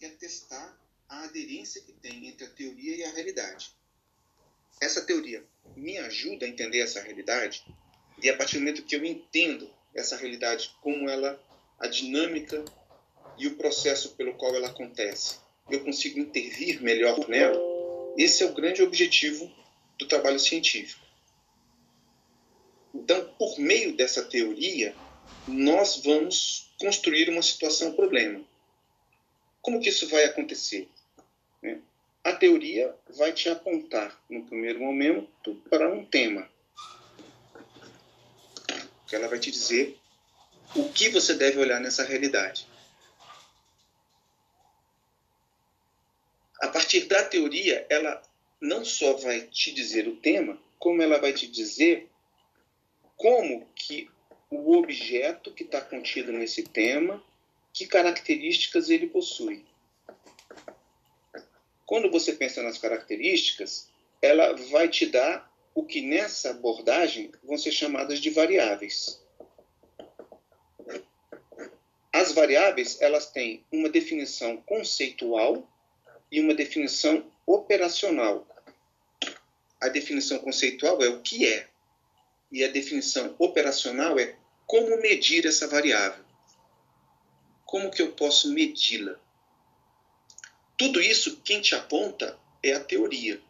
quer testar a aderência que tem entre a teoria e a realidade. Essa teoria me ajuda a entender essa realidade e a partir do momento que eu entendo essa realidade, como ela, a dinâmica e o processo pelo qual ela acontece, eu consigo intervir melhor nela. Esse é o grande objetivo do trabalho científico. Então, por meio dessa teoria, nós vamos construir uma situação-problema. Como que isso vai acontecer? Né? A teoria vai te apontar, no primeiro momento, para um tema. Ela vai te dizer o que você deve olhar nessa realidade. A partir da teoria, ela não só vai te dizer o tema, como ela vai te dizer como que o objeto que está contido nesse tema, que características ele possui. Quando você pensa nas características, ela vai te dar o que nessa abordagem vão ser chamadas de variáveis. As variáveis, elas têm uma definição conceitual e uma definição operacional. A definição conceitual é o que é, e a definição operacional é como medir essa variável? Como que eu posso medi-la? Tudo isso quem te aponta é a teoria.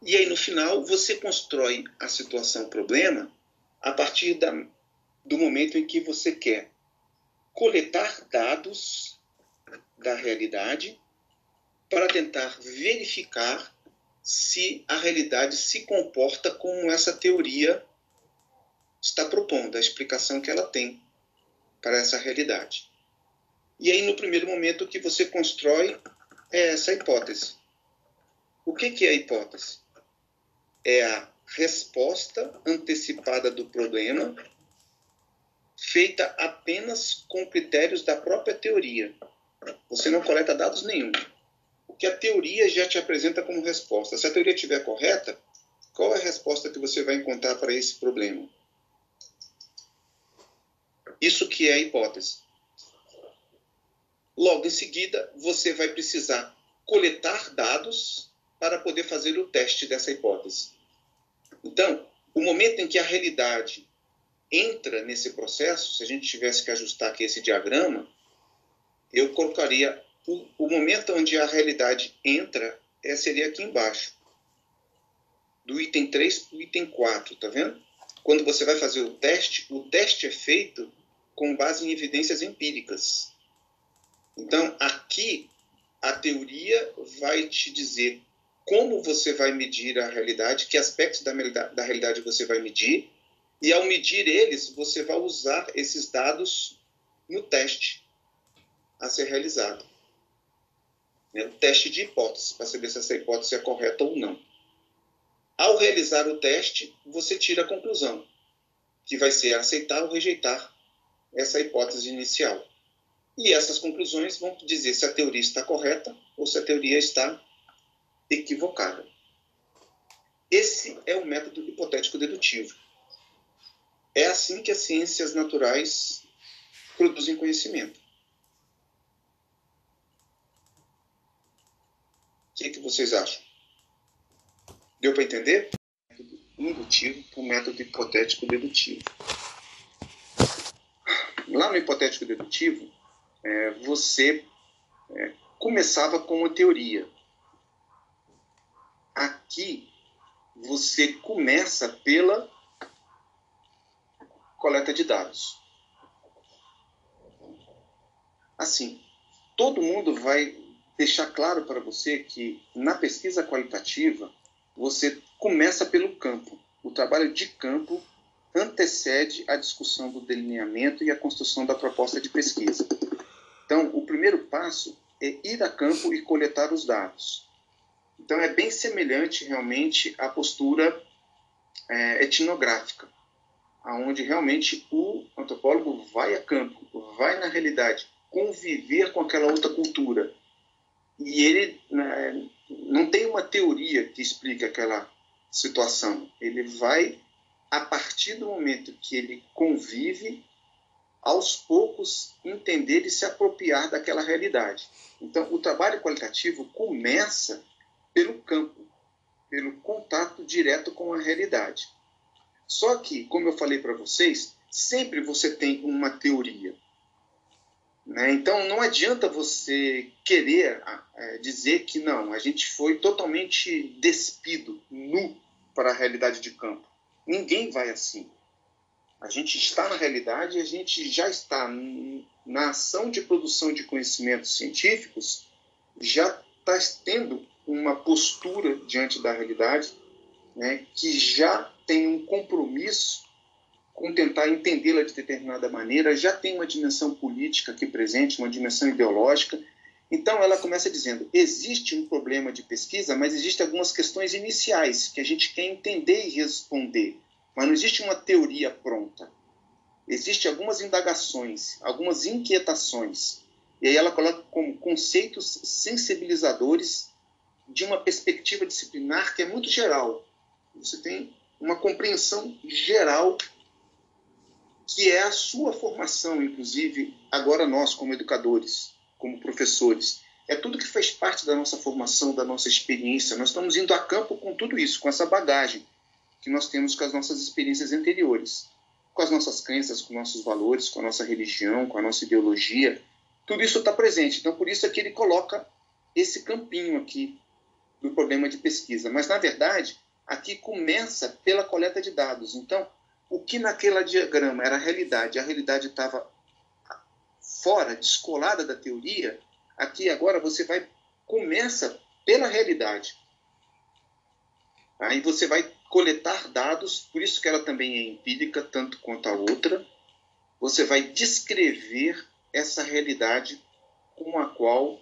E aí no final você constrói a situação problema a partir da, do momento em que você quer coletar dados da realidade para tentar verificar se a realidade se comporta como essa teoria está propondo, a explicação que ela tem para essa realidade. E aí, no primeiro momento, o que você constrói é essa hipótese. O que, que é a hipótese? É a resposta antecipada do problema feita apenas com critérios da própria teoria. Você não coleta dados nenhum. O que a teoria já te apresenta como resposta. Se a teoria estiver correta, qual é a resposta que você vai encontrar para esse problema? Isso que é a hipótese. Logo em seguida, você vai precisar coletar dados para poder fazer o teste dessa hipótese. Então, o momento em que a realidade entra nesse processo, se a gente tivesse que ajustar aqui esse diagrama, eu colocaria o, o momento onde a realidade entra é, seria aqui embaixo. Do item 3 para o item 4, tá vendo? Quando você vai fazer o teste, o teste é feito com base em evidências empíricas. Então, aqui, a teoria vai te dizer como você vai medir a realidade, que aspectos da, da realidade você vai medir, e ao medir eles, você vai usar esses dados no teste a ser realizado. Né? O teste de hipótese, para saber se essa hipótese é correta ou não. Ao realizar o teste, você tira a conclusão, que vai ser aceitar ou rejeitar essa hipótese inicial. E essas conclusões vão dizer se a teoria está correta ou se a teoria está equivocada. Esse é o método hipotético dedutivo. É assim que as ciências naturais produzem conhecimento. O que, que vocês acham? Deu para entender? Método indutivo para o método hipotético dedutivo. Lá no hipotético dedutivo, é, você é, começava com uma teoria. Aqui, você começa pela coleta de dados. Assim, todo mundo vai deixar claro para você que na pesquisa qualitativa você começa pelo campo. O trabalho de campo antecede a discussão do delineamento e a construção da proposta de pesquisa. Então, o primeiro passo é ir a campo e coletar os dados. Então, é bem semelhante realmente à postura é, etnográfica, aonde realmente o antropólogo vai a campo, vai na realidade, conviver com aquela outra cultura. E ele né, não tem uma teoria que explique aquela situação. Ele vai a partir do momento que ele convive, aos poucos, entender e se apropriar daquela realidade. Então, o trabalho qualitativo começa pelo campo, pelo contato direto com a realidade. Só que, como eu falei para vocês, sempre você tem uma teoria. Né? Então, não adianta você querer é, dizer que não, a gente foi totalmente despido, nu para a realidade de campo. Ninguém vai assim. A gente está na realidade e a gente já está na ação de produção de conhecimentos científicos, já está tendo uma postura diante da realidade né, que já tem um compromisso com tentar entendê-la de determinada maneira, já tem uma dimensão política aqui presente, uma dimensão ideológica. Então ela começa dizendo: existe um problema de pesquisa, mas existem algumas questões iniciais que a gente quer entender e responder, mas não existe uma teoria pronta. Existem algumas indagações, algumas inquietações. E aí ela coloca como conceitos sensibilizadores de uma perspectiva disciplinar que é muito geral. Você tem uma compreensão geral que é a sua formação, inclusive, agora nós, como educadores, como professores. É tudo que faz parte da nossa formação, da nossa experiência. Nós estamos indo a campo com tudo isso, com essa bagagem que nós temos com as nossas experiências anteriores, com as nossas crenças, com nossos valores, com a nossa religião, com a nossa ideologia. Tudo isso está presente. Então, por isso é que ele coloca esse campinho aqui do problema de pesquisa. Mas, na verdade, aqui começa pela coleta de dados. Então, o que naquele diagrama era a realidade, a realidade estava fora, descolada da teoria, aqui agora você vai começa pela realidade. Aí você vai coletar dados, por isso que ela também é empírica, tanto quanto a outra. Você vai descrever essa realidade com a qual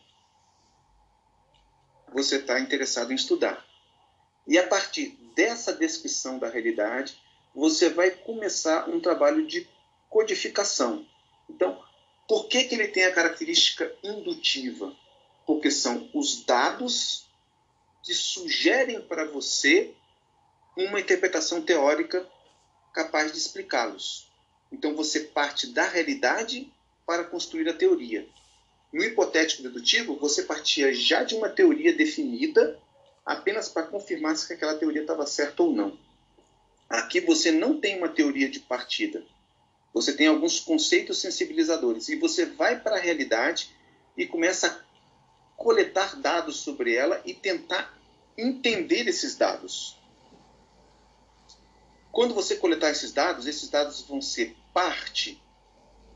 você está interessado em estudar. E a partir dessa descrição da realidade, você vai começar um trabalho de codificação. Então, por que, que ele tem a característica indutiva? Porque são os dados que sugerem para você uma interpretação teórica capaz de explicá-los. Então, você parte da realidade para construir a teoria. No hipotético dedutivo, você partia já de uma teoria definida apenas para confirmar se aquela teoria estava certa ou não. Aqui você não tem uma teoria de partida. Você tem alguns conceitos sensibilizadores e você vai para a realidade e começa a coletar dados sobre ela e tentar entender esses dados. Quando você coletar esses dados, esses dados vão ser parte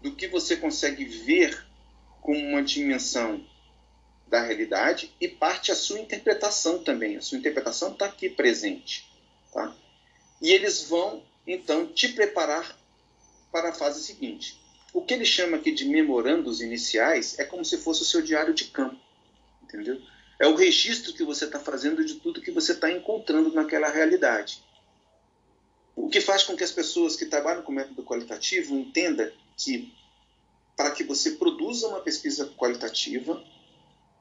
do que você consegue ver como uma dimensão da realidade e parte a sua interpretação também. A sua interpretação está aqui presente. Tá? E eles vão, então, te preparar para a fase seguinte. O que ele chama aqui de memorandos iniciais é como se fosse o seu diário de campo. Entendeu? É o registro que você está fazendo de tudo que você está encontrando naquela realidade. O que faz com que as pessoas que trabalham com método qualitativo entendam que para que você produza uma pesquisa qualitativa,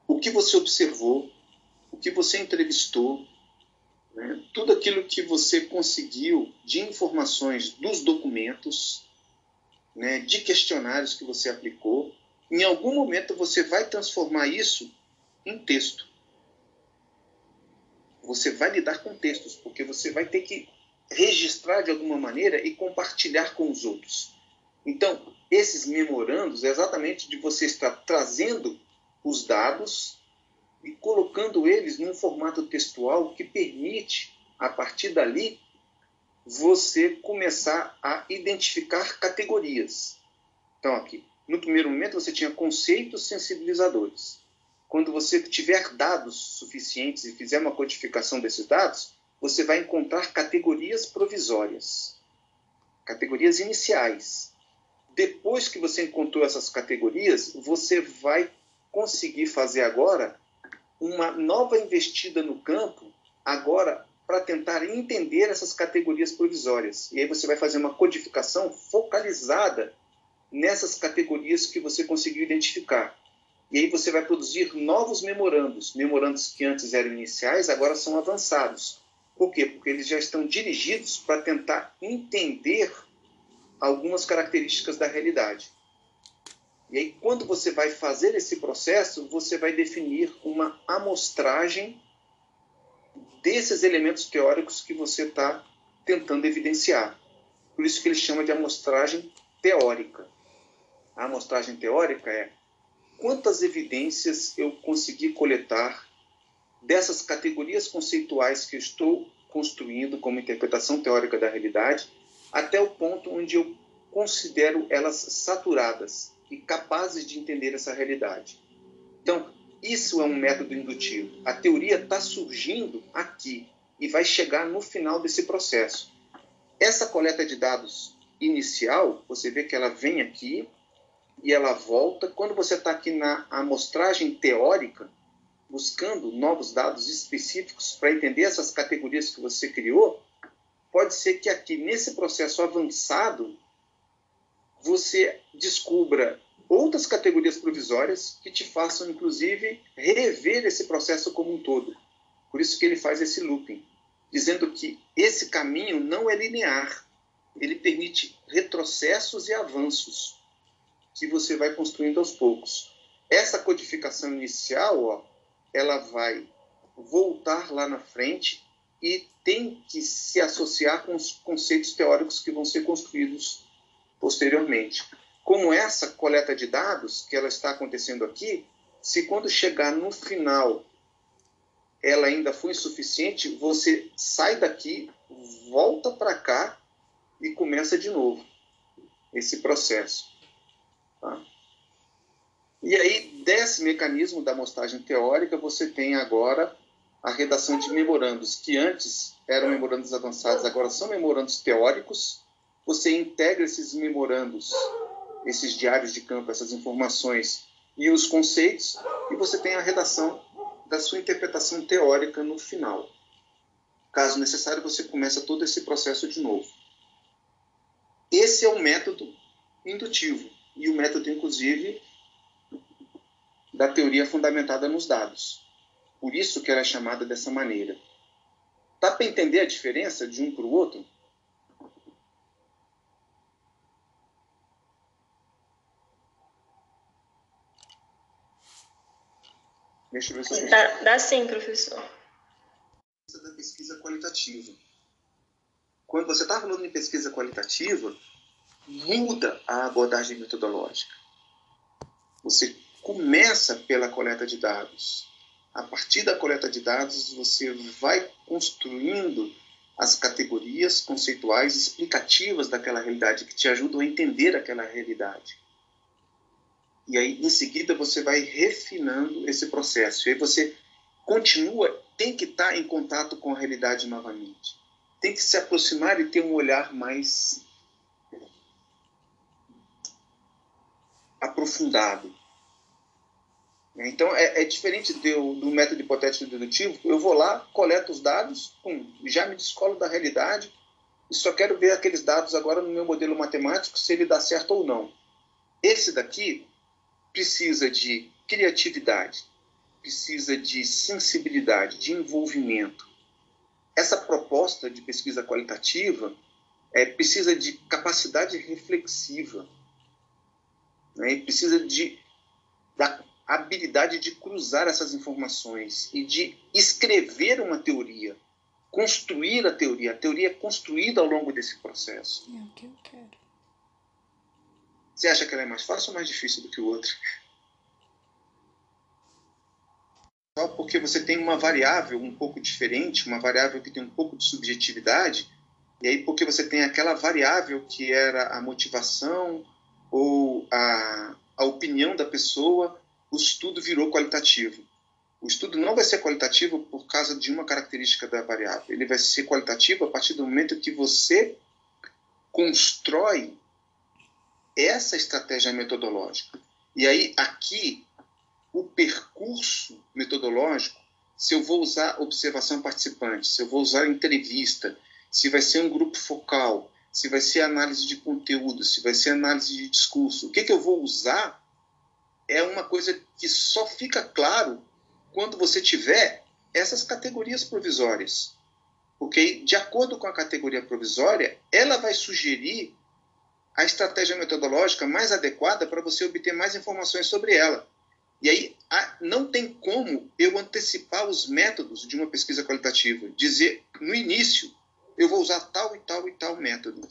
o que você observou, o que você entrevistou, né, tudo aquilo que você conseguiu de informações dos documentos, né, de questionários que você aplicou, em algum momento você vai transformar isso em texto. Você vai lidar com textos, porque você vai ter que registrar de alguma maneira e compartilhar com os outros. Então, esses memorandos é exatamente de você estar trazendo os dados e colocando eles num formato textual que permite, a partir dali, você começar a identificar categorias. Então, aqui, no primeiro momento, você tinha conceitos sensibilizadores. Quando você tiver dados suficientes e fizer uma codificação desses dados, você vai encontrar categorias provisórias, categorias iniciais. Depois que você encontrou essas categorias, você vai conseguir fazer agora uma nova investida no campo, agora para tentar entender essas categorias provisórias. E aí você vai fazer uma codificação focalizada nessas categorias que você conseguiu identificar. E aí você vai produzir novos memorandos. Memorandos que antes eram iniciais, agora são avançados. Por quê? Porque eles já estão dirigidos para tentar entender algumas características da realidade. E aí, quando você vai fazer esse processo, você vai definir uma amostragem desses elementos teóricos que você está tentando evidenciar. Por isso que ele chama de amostragem teórica. A amostragem teórica é quantas evidências eu consegui coletar dessas categorias conceituais que eu estou construindo como interpretação teórica da realidade, até o ponto onde eu considero elas saturadas e capazes de entender essa realidade. Então, isso é um método indutivo. A teoria está surgindo aqui e vai chegar no final desse processo. Essa coleta de dados inicial, você vê que ela vem aqui e ela volta. Quando você está aqui na amostragem teórica, buscando novos dados específicos para entender essas categorias que você criou, pode ser que aqui nesse processo avançado você descubra outras categorias provisórias que te façam, inclusive, rever esse processo como um todo. Por isso que ele faz esse looping, dizendo que esse caminho não é linear, ele permite retrocessos e avanços que você vai construindo aos poucos. Essa codificação inicial, ó, ela vai voltar lá na frente e tem que se associar com os conceitos teóricos que vão ser construídos posteriormente. Como essa coleta de dados que ela está acontecendo aqui, se quando chegar no final ela ainda foi insuficiente, você sai daqui, volta para cá e começa de novo esse processo. Tá? E aí, desse mecanismo da amostragem teórica, você tem agora a redação de memorandos, que antes eram memorandos avançados, agora são memorandos teóricos. Você integra esses memorandos, esses diários de campo, essas informações e os conceitos, e você tem a redação da sua interpretação teórica no final. Caso necessário, você começa todo esse processo de novo. Esse é o método indutivo e o método, inclusive, da teoria fundamentada nos dados. Por isso que ela é chamada dessa maneira. Dá para entender a diferença de um para o outro? Deixa eu ver se eu dá, dá sim, professor. Da pesquisa qualitativa. Quando você está falando em pesquisa qualitativa, muda a abordagem metodológica. Você começa pela coleta de dados. A partir da coleta de dados, você vai construindo as categorias conceituais explicativas daquela realidade que te ajudam a entender aquela realidade. E aí, em seguida, você vai refinando esse processo. E aí você continua, tem que estar em contato com a realidade novamente. Tem que se aproximar e ter um olhar mais aprofundado. Então, é, é diferente do, do, método hipotético dedutivo. Eu vou lá, coleto os dados, pum, já me descolo da realidade e só quero ver aqueles dados agora no meu modelo matemático, se ele dá certo ou não. Esse daqui precisa de criatividade, precisa de sensibilidade, de envolvimento. Essa proposta de pesquisa qualitativa é, precisa de capacidade reflexiva, né? precisa de da habilidade de cruzar essas informações e de escrever uma teoria, construir a teoria. A teoria é construída ao longo desse processo. É o que eu quero. Você acha que ela é mais fácil ou mais difícil do que o outro? Só porque você tem uma variável um pouco diferente, uma variável que tem um pouco de subjetividade, e aí porque você tem aquela variável que era a motivação ou a, a opinião da pessoa, o estudo virou qualitativo. O estudo não vai ser qualitativo por causa de uma característica da variável. Ele vai ser qualitativo a partir do momento que você constrói essa estratégia metodológica. E aí, aqui, o percurso metodológico, se eu vou usar observação participante, se eu vou usar entrevista, se vai ser um grupo focal, se vai ser análise de conteúdo, se vai ser análise de discurso, o que, que eu vou usar é uma coisa que só fica claro quando você tiver essas categorias provisórias. Porque, de acordo com a categoria provisória, ela vai sugerir a estratégia metodológica mais adequada para você obter mais informações sobre ela. E aí não tem como eu antecipar os métodos de uma pesquisa qualitativa, dizer no início eu vou usar tal e tal e tal método.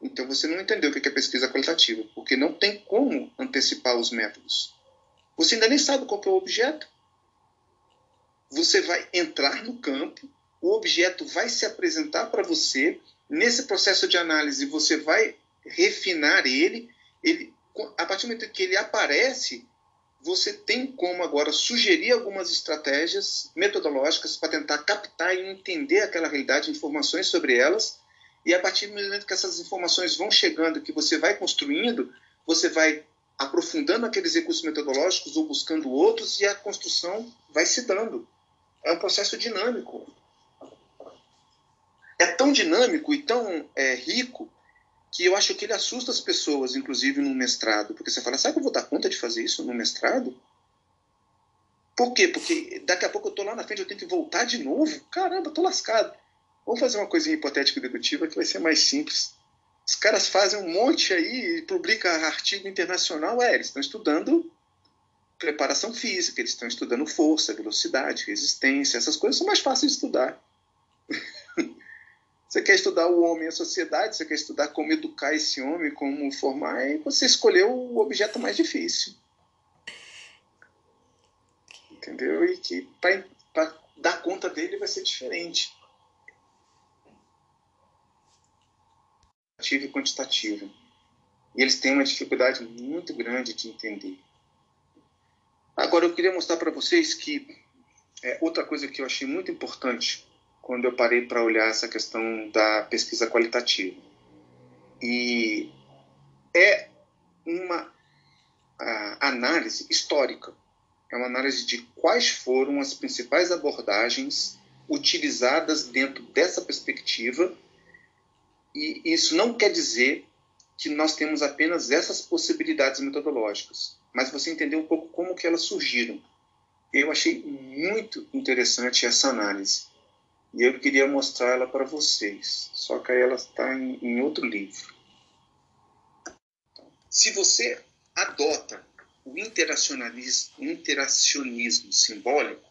Então você não entendeu o que é pesquisa qualitativa, porque não tem como antecipar os métodos. Você ainda nem sabe qual é o objeto. Você vai entrar no campo, o objeto vai se apresentar para você. Nesse processo de análise, você vai refinar ele. ele a partir do momento que ele aparece, você tem como agora sugerir algumas estratégias metodológicas para tentar captar e entender aquela realidade, informações sobre elas, e a partir do momento que essas informações vão chegando, que você vai construindo, você vai aprofundando aqueles recursos metodológicos ou buscando outros e a construção vai se dando. É um processo dinâmico. É tão dinâmico e tão é, rico que eu acho que ele assusta as pessoas, inclusive no mestrado, porque você fala, sabe que eu vou dar conta de fazer isso no mestrado? Por quê? Porque daqui a pouco eu estou lá na frente, eu tenho que voltar de novo. Caramba, estou lascado. Vamos fazer uma coisinha hipotética e dedutiva que vai ser mais simples. Os caras fazem um monte aí e publicam artigo internacional. É, eles estão estudando preparação física, eles estão estudando força, velocidade, resistência. Essas coisas são mais fáceis de estudar. Você quer estudar o homem e a sociedade, você quer estudar como educar esse homem, como formar, e você escolheu o objeto mais difícil. Entendeu? E que para dar conta dele vai ser diferente. e quantitativa. E eles têm uma dificuldade muito grande de entender. Agora, eu queria mostrar para vocês que é, outra coisa que eu achei muito importante quando eu parei para olhar essa questão da pesquisa qualitativa. E é uma análise histórica, é uma análise de quais foram as principais abordagens utilizadas dentro dessa perspectiva, e isso não quer dizer que nós temos apenas essas possibilidades metodológicas, mas você entender um pouco como que elas surgiram. Eu achei muito interessante essa análise. E eu queria mostrar ela para vocês, só que ela está em, em outro livro. Se você adota o interacionalismo, interacionismo simbólico,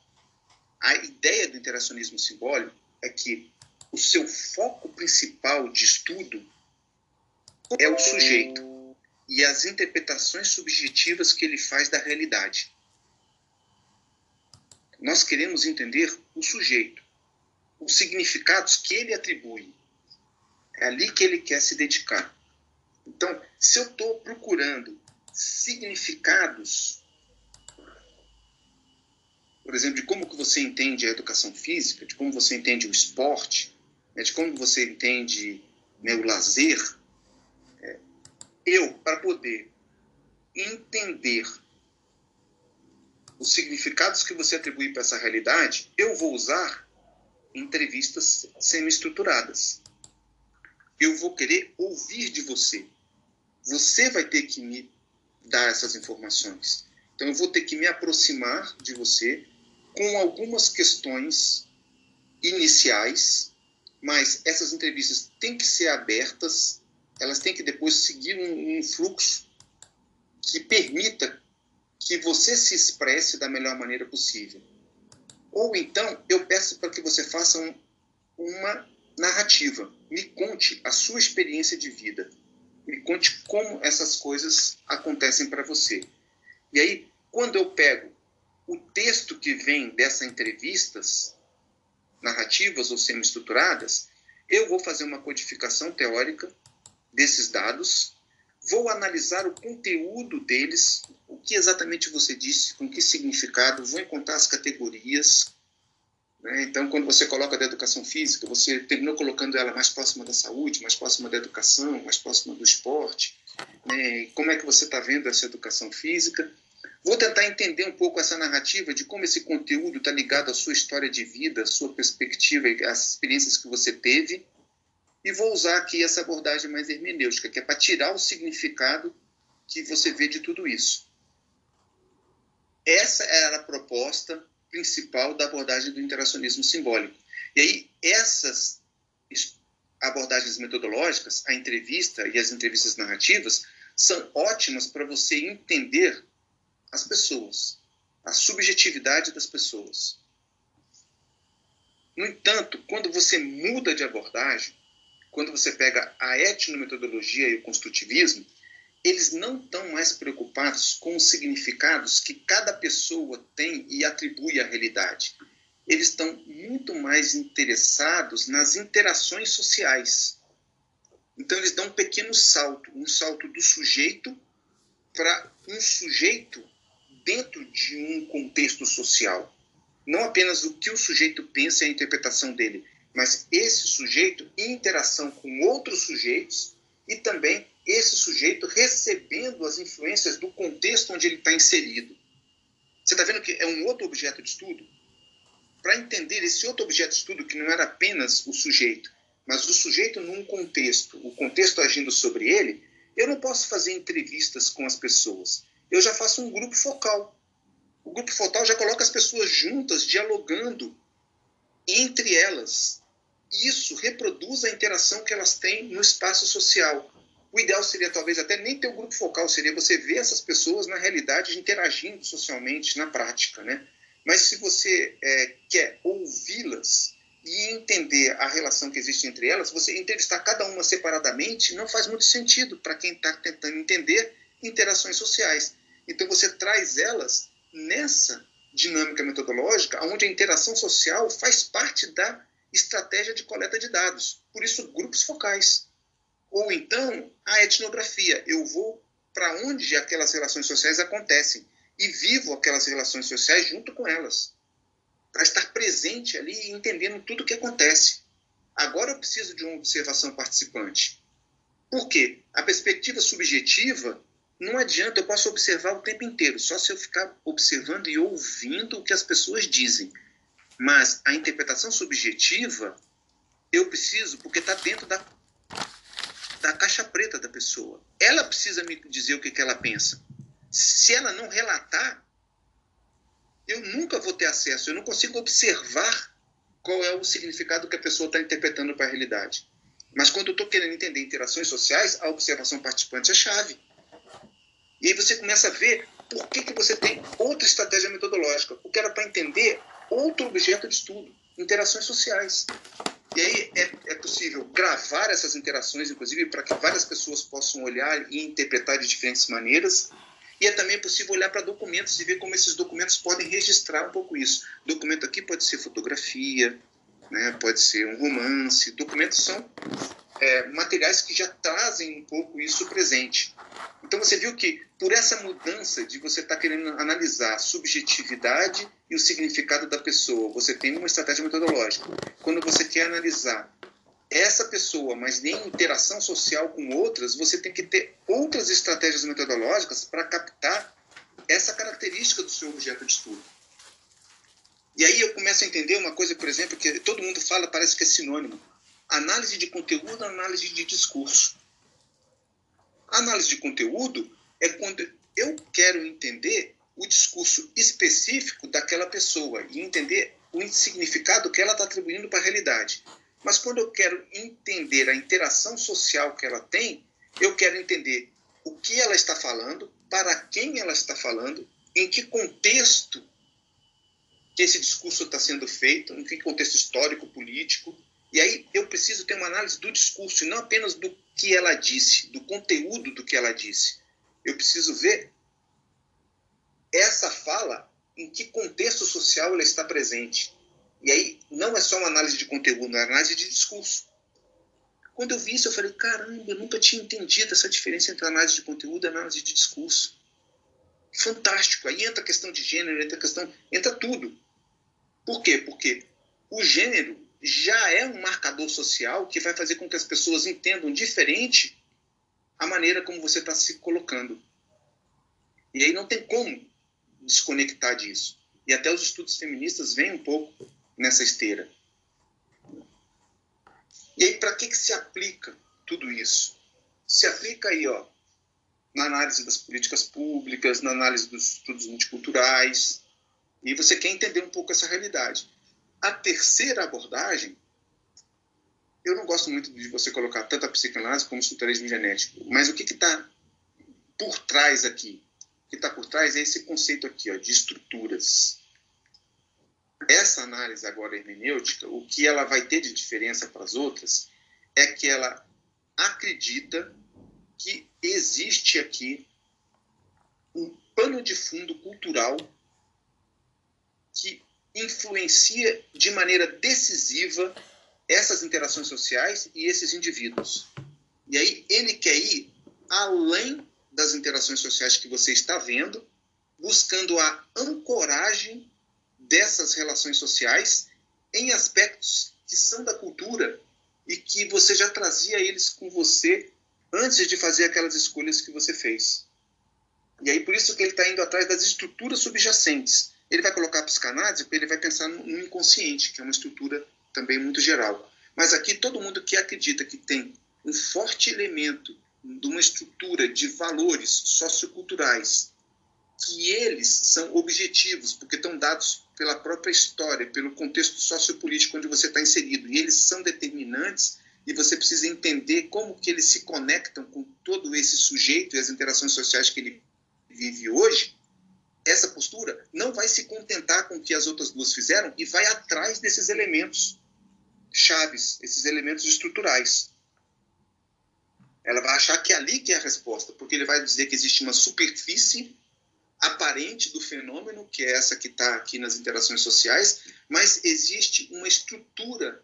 a ideia do interacionismo simbólico é que o seu foco principal de estudo é o sujeito e as interpretações subjetivas que ele faz da realidade. Nós queremos entender o sujeito os significados que ele atribui. É ali que ele quer se dedicar. Então, se eu estou procurando significados, por exemplo, de como que você entende a educação física, de como você entende o esporte, né, de como você entende né, o lazer, é, eu, para poder entender os significados que você atribui para essa realidade, eu vou usar entrevistas semi-estruturadas. Eu vou querer ouvir de você. Você vai ter que me dar essas informações. Então, eu vou ter que me aproximar de você com algumas questões iniciais, mas essas entrevistas têm que ser abertas, elas têm que depois seguir um, um fluxo que permita que você se expresse da melhor maneira possível. Ou então eu peço para que você faça um, uma narrativa. Me conte a sua experiência de vida. Me conte como essas coisas acontecem para você. E aí, quando eu pego o texto que vem dessas entrevistas, narrativas ou semi-estruturadas, eu vou fazer uma codificação teórica desses dados, vou analisar o conteúdo deles, o que exatamente você disse, com que significado, vou encontrar as categorias. Né? Então, quando você coloca da educação física, você terminou colocando ela mais próxima da saúde, mais próxima da educação, mais próxima do esporte. Né? Como é que você está vendo essa educação física? Vou tentar entender um pouco essa narrativa de como esse conteúdo está ligado à sua história de vida, à sua perspectiva, às experiências que você teve. E vou usar aqui essa abordagem mais hermenêutica, que é para tirar o significado que você vê de tudo isso. Essa era a proposta principal da abordagem do interacionismo simbólico. E aí, essas abordagens metodológicas, a entrevista e as entrevistas narrativas, são ótimas para você entender as pessoas, a subjetividade das pessoas. No entanto, quando você muda de abordagem, quando você pega a etnometodologia e o construtivismo, eles não estão mais preocupados com os significados que cada pessoa tem e atribui à realidade. Eles estão muito mais interessados nas interações sociais. Então, eles dão um pequeno salto um salto do sujeito para um sujeito dentro de um contexto social. Não apenas o que o sujeito pensa e a interpretação dele, mas esse sujeito em interação com outros sujeitos e também esse sujeito recebendo as influências do contexto onde ele está inserido. Você está vendo que é um outro objeto de estudo? Para entender esse outro objeto de estudo, que não era apenas o sujeito, mas o sujeito num contexto, o contexto agindo sobre ele, eu não posso fazer entrevistas com as pessoas. Eu já faço um grupo focal. O grupo focal já coloca as pessoas juntas, dialogando entre elas. Isso reproduz a interação que elas têm no espaço social. O ideal seria talvez até nem ter o um grupo focal, seria você ver essas pessoas na realidade interagindo socialmente, na prática, né? Mas se você é, quer ouvi-las e entender a relação que existe entre elas, você entrevistar cada uma separadamente não faz muito sentido para quem está tentando entender interações sociais. Então você traz elas nessa dinâmica metodológica, onde a interação social faz parte da estratégia de coleta de dados. Por isso, grupos focais. Ou então a etnografia. Eu vou para onde aquelas relações sociais acontecem e vivo aquelas relações sociais junto com elas, para estar presente ali e entendendo tudo o que acontece. Agora eu preciso de uma observação participante. Por quê? A perspectiva subjetiva não adianta, eu posso observar o tempo inteiro, só se eu ficar observando e ouvindo o que as pessoas dizem. Mas a interpretação subjetiva, eu preciso, porque está dentro da da caixa preta da pessoa. Ela precisa me dizer o que, que ela pensa. Se ela não relatar, eu nunca vou ter acesso, eu não consigo observar qual é o significado que a pessoa está interpretando para a realidade. Mas quando eu estou querendo entender interações sociais, a observação participante é chave. E aí você começa a ver por que, que você tem outra estratégia metodológica, porque era para entender outro objeto de estudo, interações sociais. E aí é, é possível gravar essas interações, inclusive, para que várias pessoas possam olhar e interpretar de diferentes maneiras. E é também possível olhar para documentos e ver como esses documentos podem registrar um pouco isso. Documento aqui pode ser fotografia, né, pode ser um romance. Documentos são é, materiais que já trazem um pouco isso presente. Então você viu que por essa mudança de você estar tá querendo analisar a subjetividade e o significado da pessoa, você tem uma estratégia metodológica. Quando você quer analisar essa pessoa, mas nem interação social com outras, você tem que ter outras estratégias metodológicas para captar essa característica do seu objeto de estudo. E aí eu começo a entender uma coisa, por exemplo, que todo mundo fala, parece que é sinônimo análise de conteúdo, análise de discurso. análise de conteúdo é quando eu quero entender o discurso específico daquela pessoa e entender o significado que ela está atribuindo para a realidade. Mas quando eu quero entender a interação social que ela tem, eu quero entender o que ela está falando, para quem ela está falando, em que contexto que esse discurso está sendo feito, em que contexto histórico, político, e aí eu preciso ter uma análise do discurso, e não apenas do que ela disse, do conteúdo do que ela disse. Eu preciso ver essa fala em que contexto social ela está presente. E aí não é só uma análise de conteúdo, é uma análise de discurso. Quando eu vi isso, eu falei: caramba, eu nunca tinha entendido essa diferença entre análise de conteúdo e análise de discurso. Fantástico. Aí entra a questão de gênero, entra a questão, entra tudo. Por quê? Porque o gênero já é um marcador social que vai fazer com que as pessoas entendam diferente a maneira como você está se colocando. E aí não tem como desconectar disso. E até os estudos feministas vêm um pouco nessa esteira. E aí, para que, que se aplica tudo isso? Se aplica aí, ó, na análise das políticas públicas, na análise dos estudos multiculturais. E você quer entender um pouco essa realidade. A terceira abordagem eu não gosto muito de você colocar tanto a psicanálise como o estruturalismo genético, mas o que está por trás aqui? O que está por trás é esse conceito aqui, ó, de estruturas. Essa análise agora hermenêutica, o que ela vai ter de diferença para as outras é que ela acredita que existe aqui um pano de fundo cultural que influencia de maneira decisiva essas interações sociais e esses indivíduos. E aí ele quer ir além das interações sociais que você está vendo, buscando a ancoragem dessas relações sociais em aspectos que são da cultura e que você já trazia eles com você antes de fazer aquelas escolhas que você fez. E aí por isso que ele está indo atrás das estruturas subjacentes. Ele vai colocar a psicanálise, ele vai pensar no inconsciente, que é uma estrutura também muito geral. Mas aqui todo mundo que acredita que tem um forte elemento de uma estrutura de valores socioculturais, que eles são objetivos, porque estão dados pela própria história, pelo contexto sociopolítico onde você está inserido, e eles são determinantes, e você precisa entender como que eles se conectam com todo esse sujeito e as interações sociais que ele vive hoje, essa postura não vai se contentar com o que as outras duas fizeram e vai atrás desses elementos chaves, esses elementos estruturais. Ela vai achar que é ali que é a resposta, porque ele vai dizer que existe uma superfície aparente do fenômeno, que é essa que está aqui nas interações sociais, mas existe uma estrutura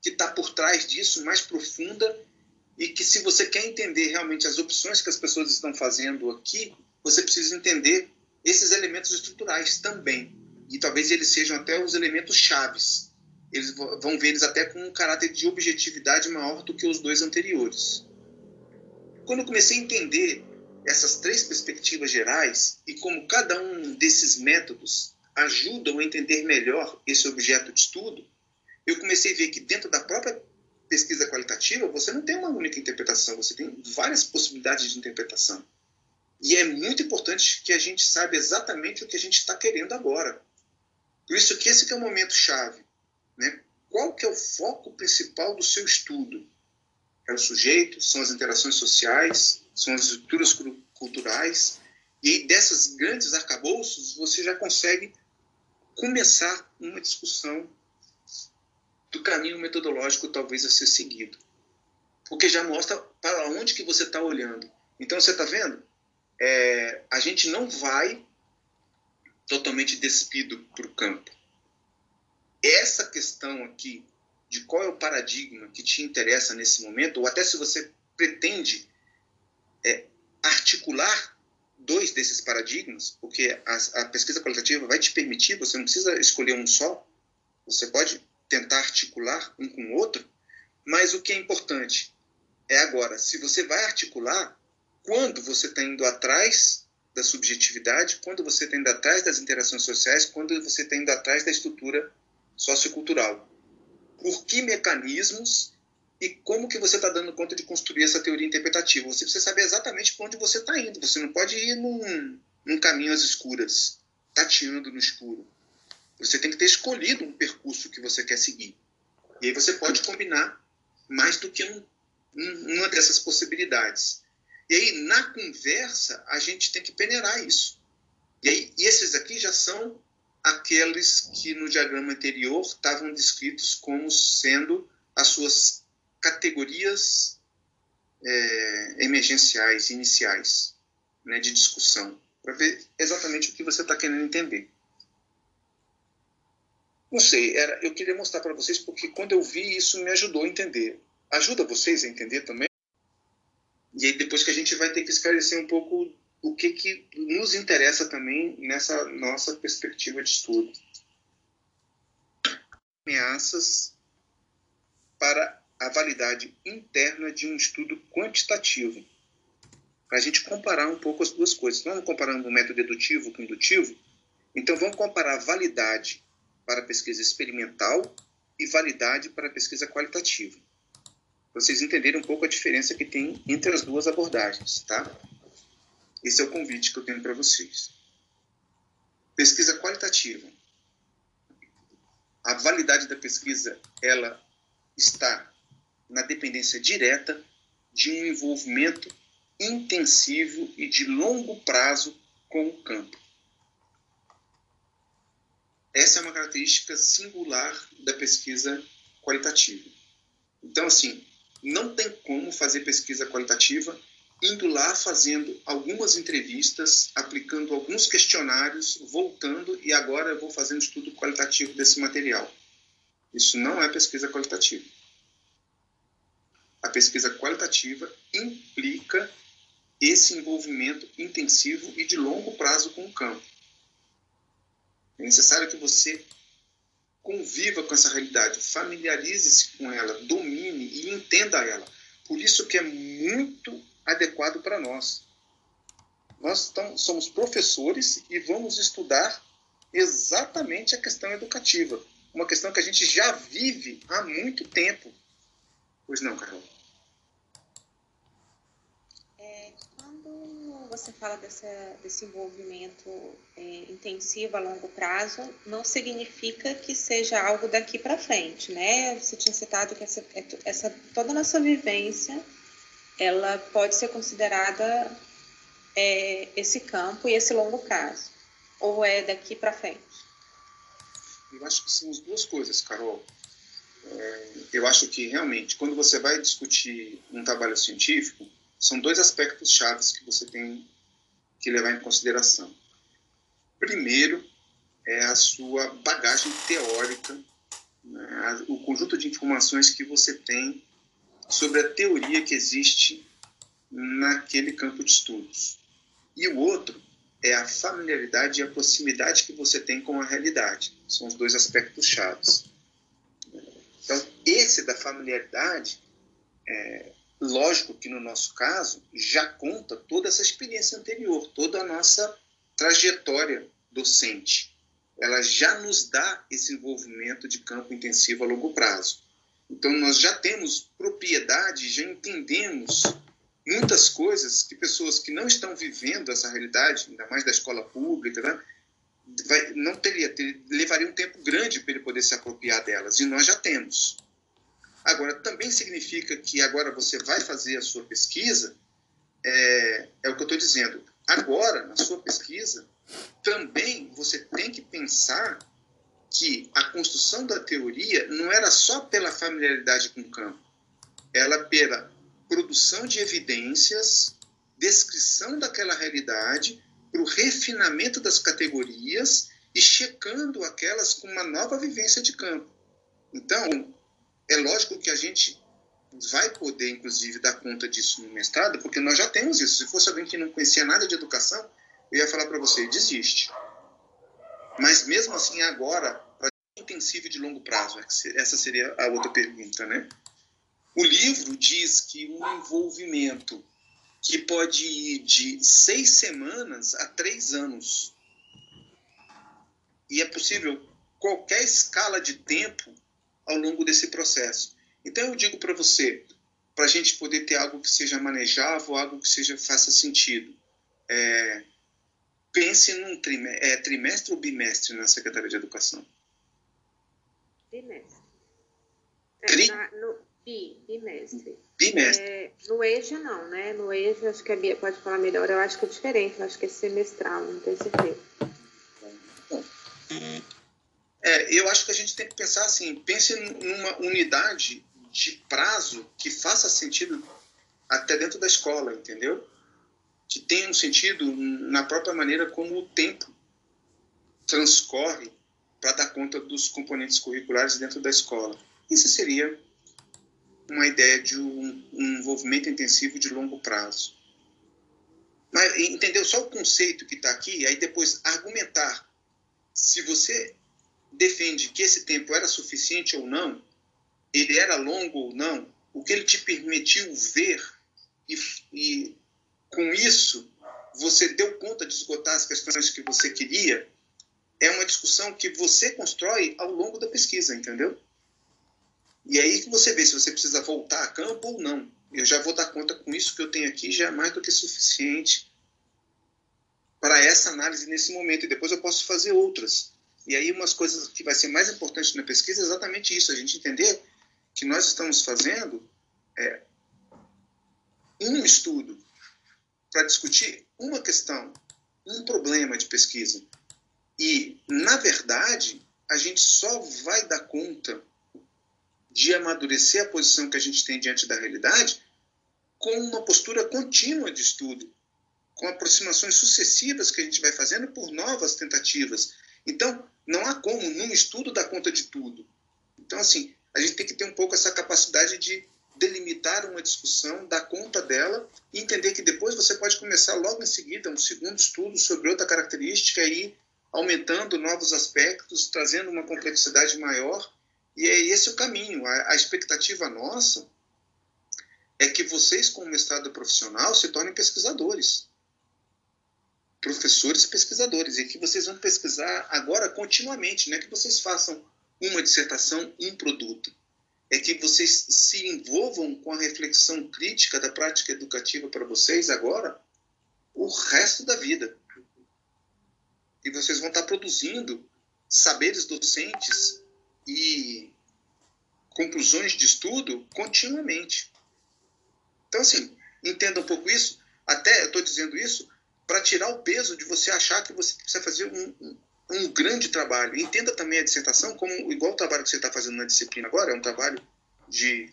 que está por trás disso, mais profunda, e que se você quer entender realmente as opções que as pessoas estão fazendo aqui, você precisa entender esses elementos estruturais também. E talvez eles sejam até os elementos chaves. Eles vão ver eles até com um caráter de objetividade maior do que os dois anteriores. Quando eu comecei a entender essas três perspectivas gerais e como cada um desses métodos ajudam a entender melhor esse objeto de estudo, eu comecei a ver que dentro da própria pesquisa qualitativa você não tem uma única interpretação, você tem várias possibilidades de interpretação. E é muito importante que a gente saiba exatamente o que a gente está querendo agora. Por isso que esse que é o momento chave. Né? Qual que é o foco principal do seu estudo? É o sujeito, são as interações sociais, são as estruturas culturais, e dessas grandes arcabouços você já consegue começar uma discussão do caminho metodológico talvez a ser seguido. Porque já mostra para onde que você está olhando. Então você está vendo? É, a gente não vai totalmente despido para o campo. Essa questão aqui de qual é o paradigma que te interessa nesse momento, ou até se você pretende é, articular dois desses paradigmas, porque a, a, pesquisa qualitativa vai te permitir, você não precisa escolher um só, você pode tentar articular um com o outro, mas o que é importante é agora, se você vai articular, quando você está indo atrás da subjetividade, quando você está indo atrás das interações sociais, quando você está indo atrás da estrutura sociocultural. Por que mecanismos e como que você está dando conta de construir essa teoria interpretativa? Você precisa saber exatamente para onde você está indo. Você não pode ir num, num caminho às escuras, tateando no escuro. Você tem que ter escolhido um percurso que você quer seguir. E aí você pode combinar mais do que um, um, uma dessas possibilidades. E aí, na conversa, a gente tem que peneirar isso. E, aí, esses aqui já são aqueles que no diagrama anterior estavam descritos como sendo as suas categorias é, emergenciais, iniciais, né, de discussão, para ver exatamente o que você está querendo entender. Não sei, era, eu queria mostrar para vocês porque quando eu vi isso me ajudou a entender. Ajuda vocês a entender também? E aí depois que a gente vai ter que esclarecer um pouco o que, que nos interessa também nessa nossa perspectiva de estudo. Ameaças para a validade interna de um estudo quantitativo. Para a gente comparar um pouco as duas coisas. Vamos comparando o método dedutivo com indutivo? Então vamos comparar validade para a pesquisa experimental e validade para a pesquisa qualitativa vocês entenderem um pouco a diferença que tem entre as duas abordagens, tá? Esse é o convite que eu tenho para vocês. Pesquisa qualitativa. A validade da pesquisa, ela está na dependência direta de um envolvimento intensivo e de longo prazo com o campo. Essa é uma característica singular da pesquisa qualitativa. Então, assim, não tem como fazer pesquisa qualitativa indo lá fazendo algumas entrevistas, aplicando alguns questionários, voltando e agora eu vou fazer um estudo qualitativo desse material. Isso não é pesquisa qualitativa. A pesquisa qualitativa implica esse envolvimento intensivo e de longo prazo com o campo. É necessário que você conviva com essa realidade, familiarize-se com ela, domine e entenda ela. Por isso que é muito adequado para nós. Nós somos professores e vamos estudar exatamente a questão educativa, uma questão que a gente já vive há muito tempo. Pois não, Carol? Você fala dessa, desse envolvimento é, intensivo a longo prazo, não significa que seja algo daqui para frente, né? Você tinha citado que essa, é essa, toda a nossa vivência, ela pode ser considerada é, esse campo e esse longo prazo, ou é daqui para frente? Eu acho que são as duas coisas, Carol. É, eu acho que realmente, quando você vai discutir um trabalho científico, são dois aspectos chaves que você tem que levar em consideração. Primeiro é a sua bagagem teórica, né, o conjunto de informações que você tem sobre a teoria que existe naquele campo de estudos. E o outro é a familiaridade e a proximidade que você tem com a realidade. São os dois aspectos chaves. Então, esse da familiaridade é, Lógico que no nosso caso já conta toda essa experiência anterior, toda a nossa trajetória docente. Ela já nos dá esse envolvimento de campo intensivo a longo prazo. Então nós já temos propriedade, já entendemos muitas coisas que pessoas que não estão vivendo essa realidade, ainda mais da escola pública, né, vai, não teria, ter, levaria um tempo grande para ele poder se apropriar delas. E nós já temos. Agora, também significa que agora você vai fazer a sua pesquisa, é, é o que eu estou dizendo. Agora, na sua pesquisa, também você tem que pensar que a construção da teoria não era só pela familiaridade com o campo, ela pela produção de evidências, descrição daquela realidade, para o refinamento das categorias e checando aquelas com uma nova vivência de campo. Então, é lógico que a gente vai poder, inclusive, dar conta disso no mestrado, porque nós já temos isso. Se fosse alguém que não conhecia nada de educação, eu ia falar para você, desiste. Mas mesmo assim, agora, para intensivo de longo prazo, essa seria a outra pergunta, né? O livro diz que um envolvimento que pode ir de seis semanas a três anos. E é possível qualquer escala de tempo ao longo desse processo. Então eu digo para você, para a gente poder ter algo que seja manejável, algo que seja faça sentido, é, pense num trimestre, é, trimestre ou bimestre na Secretaria de Educação? Bimestre. É, Tri? Na, no, bi, bimestre. Bimestre. É, no EJA não, né? No EJA, acho que a Bia pode falar melhor, eu acho que é diferente, eu acho que é semestral, não tenho certeza. Bom. É, eu acho que a gente tem que pensar assim, pense numa unidade de prazo que faça sentido até dentro da escola, entendeu? Que tenha um sentido na própria maneira como o tempo transcorre para dar conta dos componentes curriculares dentro da escola. Isso seria uma ideia de um, um envolvimento intensivo de longo prazo. Mas entendeu só o conceito que está aqui, aí depois argumentar se você defende que esse tempo era suficiente ou não, ele era longo ou não, o que ele te permitiu ver e, e com isso você deu conta de esgotar as questões que você queria, é uma discussão que você constrói ao longo da pesquisa, entendeu? E aí que você vê se você precisa voltar a campo ou não. Eu já vou dar conta com isso que eu tenho aqui, já é mais do que suficiente para essa análise nesse momento. E depois eu posso fazer outras. E aí, umas coisas que vai ser mais importante na pesquisa é exatamente isso: a gente entender que nós estamos fazendo é um estudo para discutir uma questão, um problema de pesquisa. E, na verdade, a gente só vai dar conta de amadurecer a posição que a gente tem diante da realidade com uma postura contínua de estudo, com aproximações sucessivas que a gente vai fazendo por novas tentativas. Então, não há como, num estudo, dar conta de tudo. Então, assim, a gente tem que ter um pouco essa capacidade de delimitar uma discussão, dar conta dela e entender que depois você pode começar logo em seguida um segundo estudo sobre outra característica e aumentando novos aspectos, trazendo uma complexidade maior. E é esse o caminho. A, a expectativa nossa é que vocês, com o mestrado profissional, se tornem pesquisadores. Professores e pesquisadores. E que vocês vão pesquisar agora continuamente, não é que vocês façam uma dissertação, um produto. É que vocês se envolvam com a reflexão crítica da prática educativa para vocês agora o resto da vida. E vocês vão estar produzindo saberes docentes e conclusões de estudo continuamente. Então, assim, entenda um pouco isso. Até eu estou dizendo isso para tirar o peso de você achar que você precisa fazer um, um, grande trabalho. Entenda também a dissertação como igual o trabalho que você está fazendo na disciplina agora, é um trabalho de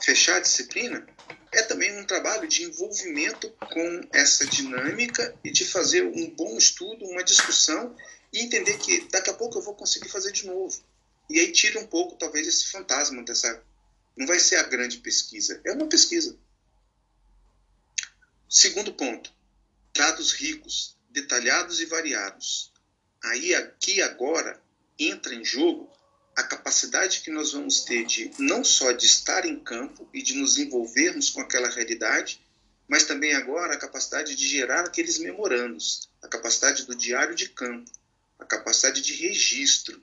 fechar a disciplina, é também um trabalho de envolvimento com essa dinâmica e de fazer um bom estudo, uma discussão e entender que daqui a pouco eu vou conseguir fazer de novo. E aí tira um pouco, talvez, esse fantasma dessa. Não vai ser a grande pesquisa, é uma pesquisa. Segundo ponto, dados ricos, detalhados e variados. Aí, aqui agora, entra em jogo a capacidade que nós vamos ter de não só de estar em campo e de nos envolvermos com aquela realidade, mas também agora a capacidade de gerar aqueles memorandos, a capacidade do diário de campo, a capacidade de registro.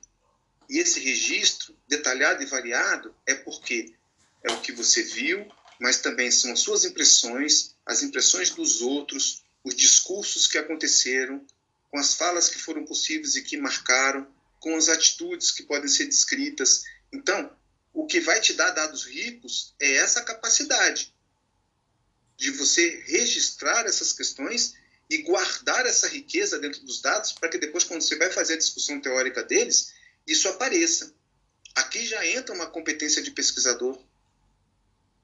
E esse registro, detalhado e variado, é porque é o que você viu, mas também são as suas impressões, as impressões dos outros, os discursos que aconteceram, com as falas que foram possíveis e que marcaram, com as atitudes que podem ser descritas. Então, o que vai te dar dados ricos é essa capacidade de você registrar essas questões e guardar essa riqueza dentro dos dados para que depois, quando você vai fazer a discussão teórica deles, isso apareça. Aqui já entra uma competência de pesquisador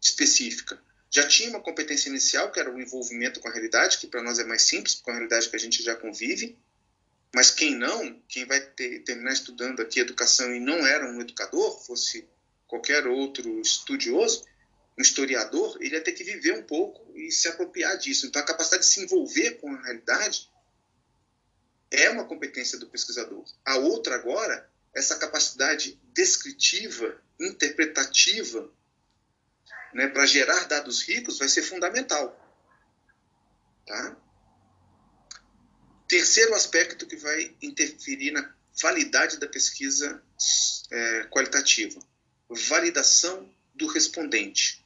específica. Já tinha uma competência inicial, que era o envolvimento com a realidade, que para nós é mais simples, com a realidade que a gente já convive. Mas quem não, quem vai ter, terminar estudando aqui educação e não era um educador, fosse qualquer outro estudioso, um historiador, ele ia ter que viver um pouco e se apropriar disso. Então, a capacidade de se envolver com a realidade é uma competência do pesquisador. A outra, agora, essa capacidade descritiva, interpretativa, né, para gerar dados ricos vai ser fundamental. Tá? Terceiro aspecto que vai interferir na validade da pesquisa é, qualitativa: validação do respondente.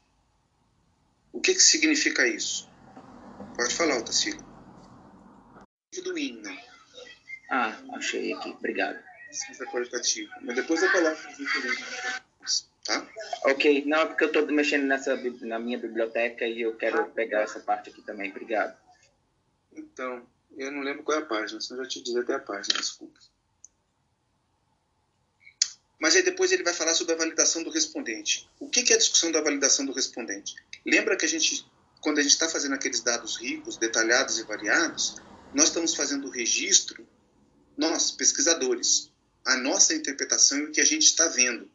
O que, que significa isso? Pode falar, Otacílio. Do hino. Ah, achei aqui. Obrigado. Pesquisa qualitativa. Mas depois eu coloco Tá? Ok, não, é porque eu estou mexendo nessa, na minha biblioteca e eu quero pegar essa parte aqui também. Obrigado. Então, eu não lembro qual é a página, senão eu já te dizer até a página, desculpa. Mas aí depois ele vai falar sobre a validação do respondente. O que é a discussão da validação do respondente? Lembra que a gente, quando a gente está fazendo aqueles dados ricos, detalhados e variados, nós estamos fazendo o registro, nós, pesquisadores, a nossa interpretação e o que a gente está vendo.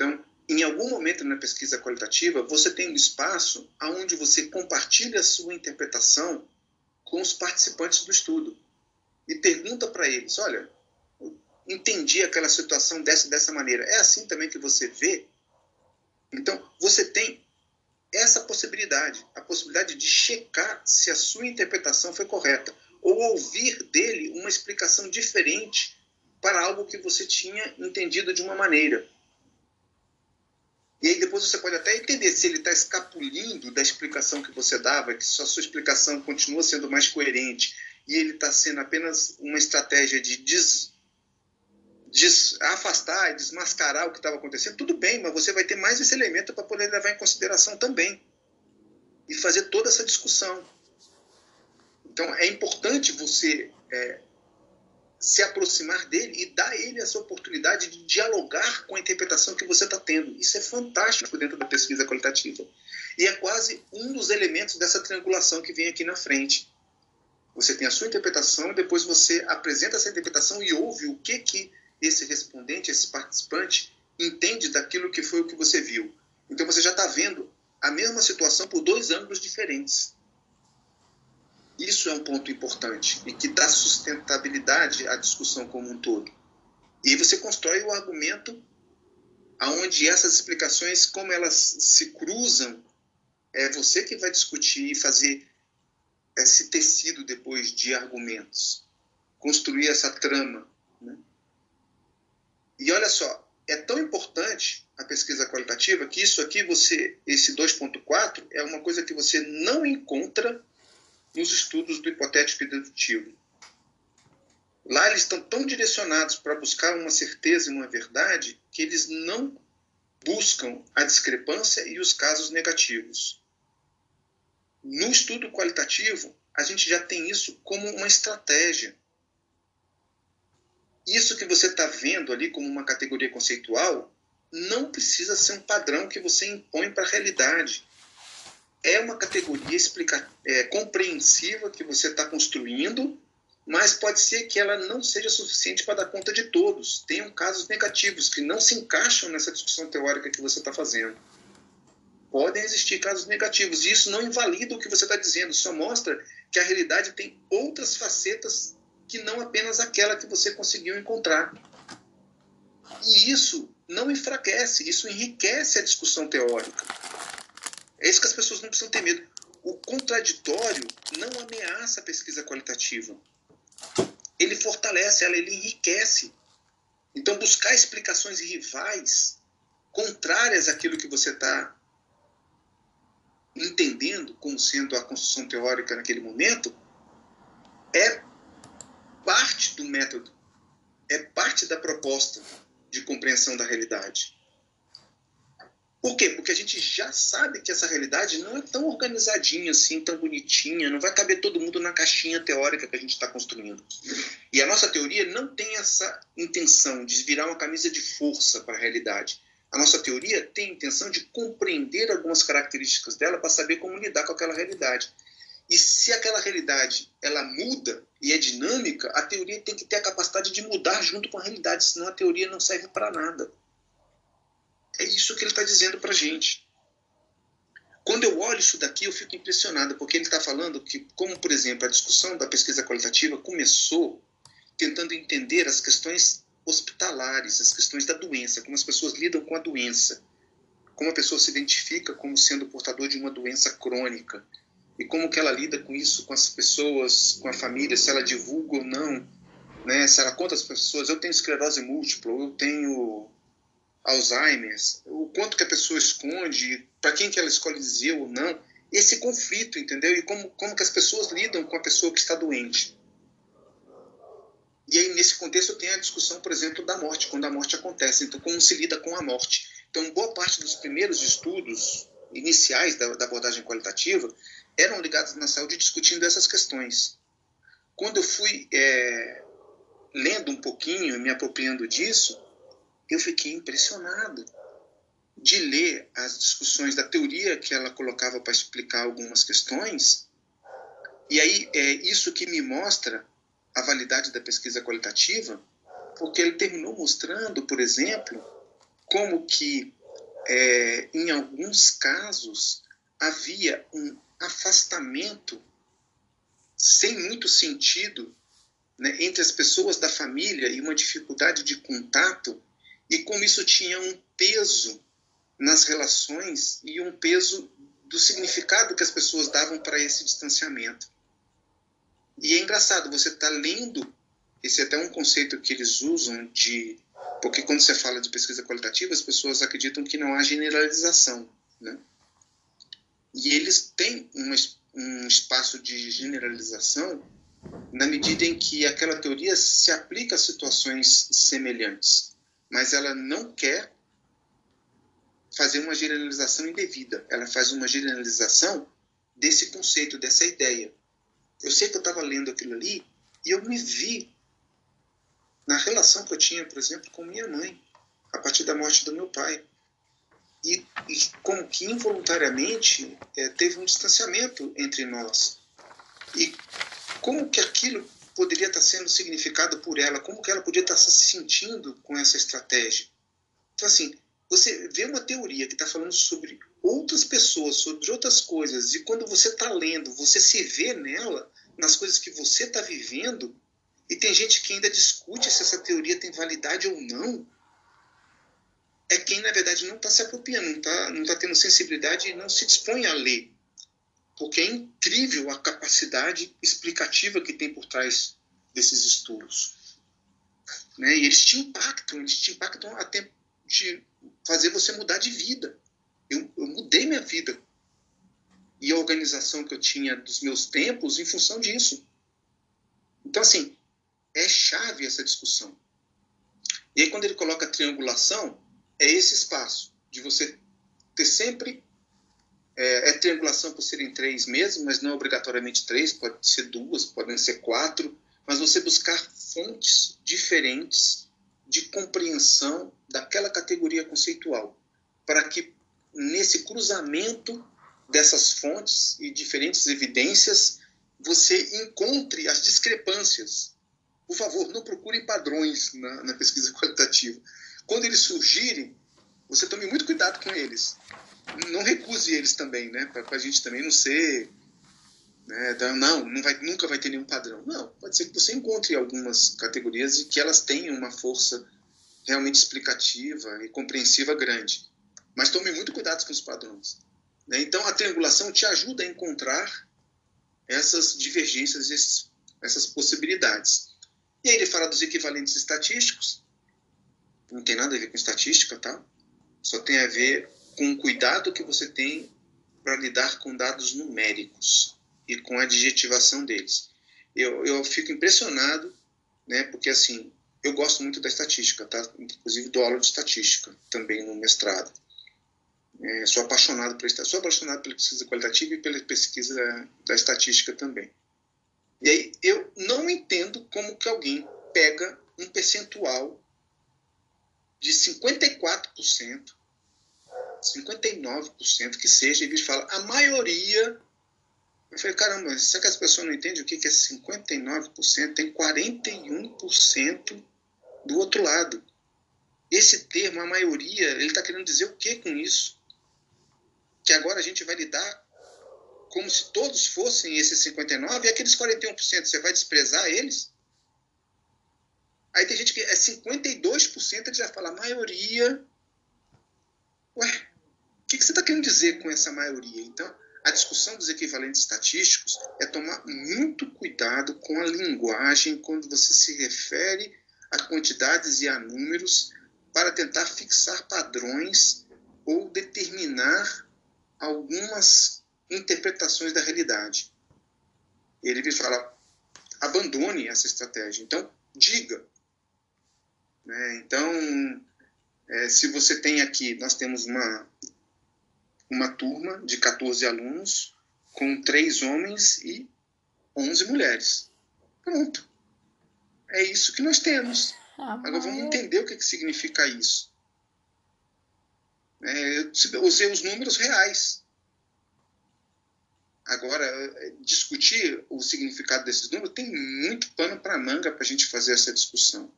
Então, em algum momento na pesquisa qualitativa, você tem um espaço onde você compartilha a sua interpretação com os participantes do estudo e pergunta para eles: olha, entendi aquela situação dessa dessa maneira. É assim também que você vê? Então, você tem essa possibilidade, a possibilidade de checar se a sua interpretação foi correta ou ouvir dele uma explicação diferente para algo que você tinha entendido de uma maneira. E aí depois você pode até entender se ele está escapulindo da explicação que você dava, que só sua explicação continua sendo mais coerente e ele está sendo apenas uma estratégia de des, des, afastar, desmascarar o que estava acontecendo, tudo bem, mas você vai ter mais esse elemento para poder levar em consideração também e fazer toda essa discussão. Então, é importante você é, se aproximar dele e dar ele essa oportunidade de dialogar com a interpretação que você está tendo. Isso é fantástico dentro da pesquisa qualitativa. E é quase um dos elementos dessa triangulação que vem aqui na frente. Você tem a sua interpretação, depois você apresenta essa interpretação e ouve o que, que esse respondente, esse participante, entende daquilo que foi o que você viu. Então você já está vendo a mesma situação por dois ângulos diferentes. Isso é um ponto importante e que dá sustentabilidade à discussão como um todo. E você constrói o argumento aonde essas explicações, como elas se cruzam, é você que vai discutir e fazer esse tecido depois de argumentos, construir essa trama. Né? E olha só, é tão importante a pesquisa qualitativa que isso aqui você, esse 2.4 é uma coisa que você não encontra nos estudos do hipotético e dedutivo. Lá eles estão tão direcionados para buscar uma certeza e uma verdade que eles não buscam a discrepância e os casos negativos. No estudo qualitativo, a gente já tem isso como uma estratégia. Isso que você está vendo ali como uma categoria conceitual não precisa ser um padrão que você impõe para a realidade é uma categoria explica, é, compreensiva que você está construindo, mas pode ser que ela não seja suficiente para dar conta de todos. Tenham casos negativos que não se encaixam nessa discussão teórica que você está fazendo. Podem existir casos negativos, e isso não invalida o que você está dizendo, só mostra que a realidade tem outras facetas que não apenas aquela que você conseguiu encontrar. E isso não enfraquece, isso enriquece a discussão teórica. É isso que as pessoas não precisam ter medo. O contraditório não ameaça a pesquisa qualitativa. Ele fortalece ela, ele enriquece. Então, buscar explicações rivais, contrárias àquilo que você está entendendo como sendo a construção teórica naquele momento, é parte do método, é parte da proposta de compreensão da realidade. Por quê? Porque a gente já sabe que essa realidade não é tão organizadinha assim, tão bonitinha, não vai caber todo mundo na caixinha teórica que a gente está construindo. E a nossa teoria não tem essa intenção de virar uma camisa de força para a realidade. A nossa teoria tem a intenção de compreender algumas características dela para saber como lidar com aquela realidade. E se aquela realidade ela muda e é dinâmica, a teoria tem que ter a capacidade de mudar junto com a realidade, senão a teoria não serve para nada. É isso que ele está dizendo para a gente. Quando eu olho isso daqui, eu fico impressionado, porque ele está falando que, como por exemplo, a discussão da pesquisa qualitativa começou tentando entender as questões hospitalares, as questões da doença, como as pessoas lidam com a doença, como a pessoa se identifica como sendo portador de uma doença crônica e como que ela lida com isso com as pessoas, com a família, se ela divulga ou não, né? Se ela conta às pessoas, eu tenho esclerose múltipla, eu tenho Alzheimer, o quanto que a pessoa esconde, para quem que ela escolhe dizer ou não, esse conflito, entendeu? E como, como que as pessoas lidam com a pessoa que está doente. E aí, nesse contexto, tem a discussão, por exemplo, da morte, quando a morte acontece. Então, como se lida com a morte. Então, boa parte dos primeiros estudos iniciais da, da abordagem qualitativa eram ligados na saúde discutindo essas questões. Quando eu fui é, lendo um pouquinho e me apropriando disso, eu fiquei impressionado de ler as discussões da teoria que ela colocava para explicar algumas questões. E aí é isso que me mostra a validade da pesquisa qualitativa, porque ele terminou mostrando, por exemplo, como que é, em alguns casos havia um afastamento sem muito sentido né, entre as pessoas da família e uma dificuldade de contato e como isso tinha um peso nas relações e um peso do significado que as pessoas davam para esse distanciamento. E é engraçado, você está lendo, esse é até um conceito que eles usam de. Porque quando você fala de pesquisa qualitativa, as pessoas acreditam que não há generalização. Né? E eles têm um espaço de generalização na medida em que aquela teoria se aplica a situações semelhantes, mas ela não quer fazer uma generalização indevida, ela faz uma generalização desse conceito, dessa ideia. Eu sei que eu estava lendo aquilo ali e eu me vi na relação que eu tinha, por exemplo, com minha mãe, a partir da morte do meu pai. E, e como que involuntariamente é, teve um distanciamento entre nós. E como que aquilo poderia estar sendo significado por ela, como que ela podia estar se sentindo com essa estratégia. Então, assim, você vê uma teoria que está falando sobre outras pessoas, sobre outras coisas, e quando você está lendo, você se vê nela, nas coisas que você está vivendo, e tem gente que ainda discute se essa teoria tem validade ou não, é quem, na verdade, não está se apropriando, não está não tá tendo sensibilidade e não se dispõe a ler porque é incrível a capacidade explicativa que tem por trás desses estudos. Né? E eles te impactam, eles te impactam até de fazer você mudar de vida. Eu, eu mudei minha vida e a organização que eu tinha dos meus tempos em função disso. Então, assim, é chave essa discussão. E aí, quando ele coloca triangulação, é esse espaço de você ter sempre é, é, triangulação por serem três mesmo, mas não obrigatoriamente três, pode ser duas, podem ser quatro, mas você buscar fontes diferentes de compreensão daquela categoria conceitual, para que nesse cruzamento dessas fontes e diferentes evidências você encontre as discrepâncias. Por favor, não procure padrões na, na pesquisa qualitativa. Quando eles surgirem, você tome muito cuidado com eles, não recuse eles também, né? Para a gente também não ser. Né, não, não vai, nunca vai ter nenhum padrão. Não, pode ser que você encontre algumas categorias e que elas tenham uma força realmente explicativa e compreensiva grande. Mas tome muito cuidado com os padrões. Né? Então, a triangulação te ajuda a encontrar essas divergências, esses, essas possibilidades. E aí ele fala dos equivalentes estatísticos. Não tem nada a ver com estatística, tá? Só tem a ver com o cuidado que você tem para lidar com dados numéricos e com a adjetivação deles. Eu, eu fico impressionado, né, porque assim, eu gosto muito da estatística, tá? Inclusive dou aula de estatística também no mestrado. É, sou apaixonado por sou apaixonado pela pesquisa qualitativa e pela pesquisa da, da estatística também. E aí eu não entendo como que alguém pega um percentual de 54% 59% que seja, e ele fala, a maioria. Eu falei, caramba, será que as pessoas não entendem o que é 59%? Tem 41% do outro lado. Esse termo, a maioria, ele está querendo dizer o que com isso? Que agora a gente vai lidar como se todos fossem esses 59% e aqueles 41%, você vai desprezar eles? Aí tem gente que é 52%, ele já fala, a maioria. Ué, que, que você está querendo dizer com essa maioria? Então, a discussão dos equivalentes estatísticos é tomar muito cuidado com a linguagem quando você se refere a quantidades e a números para tentar fixar padrões ou determinar algumas interpretações da realidade. Ele fala, abandone essa estratégia. Então, diga. Né? Então, é, se você tem aqui, nós temos uma uma turma de 14 alunos com três homens e 11 mulheres. Pronto. É isso que nós temos. Ah, Agora vamos entender o que, que significa isso. É, eu usei os números reais. Agora, discutir o significado desses números tem muito pano para manga para a gente fazer essa discussão.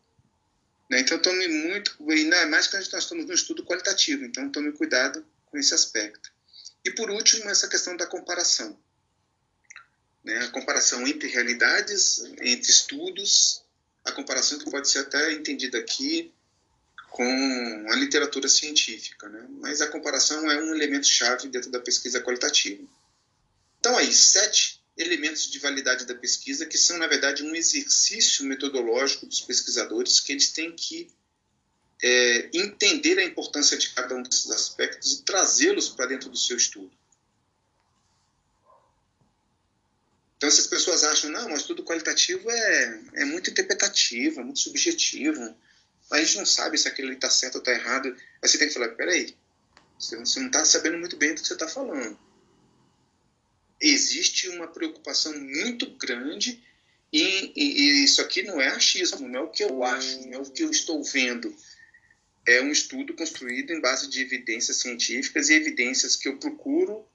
Né? Então, tome muito, ainda mais que nós estamos no estudo qualitativo, então tome cuidado com esse aspecto. E por último, essa questão da comparação. Né? A comparação entre realidades, entre estudos, a comparação que pode ser até entendida aqui com a literatura científica, né? mas a comparação é um elemento chave dentro da pesquisa qualitativa. Então, aí, sete elementos de validade da pesquisa que são, na verdade, um exercício metodológico dos pesquisadores que eles têm que é, entender a importância de cada um desses aspectos e trazê-los para dentro do seu estudo. Então, essas pessoas acham, não, mas tudo qualitativo é, é muito interpretativo, é muito subjetivo. A gente não sabe se aquilo está certo ou está errado. Aí você tem que falar, peraí, você não está sabendo muito bem do que você está falando. Existe uma preocupação muito grande e, e, e, isso aqui não é achismo, não é o que eu acho, não é o que eu estou vendo. É um estudo construído em base de evidências científicas e evidências que eu procuro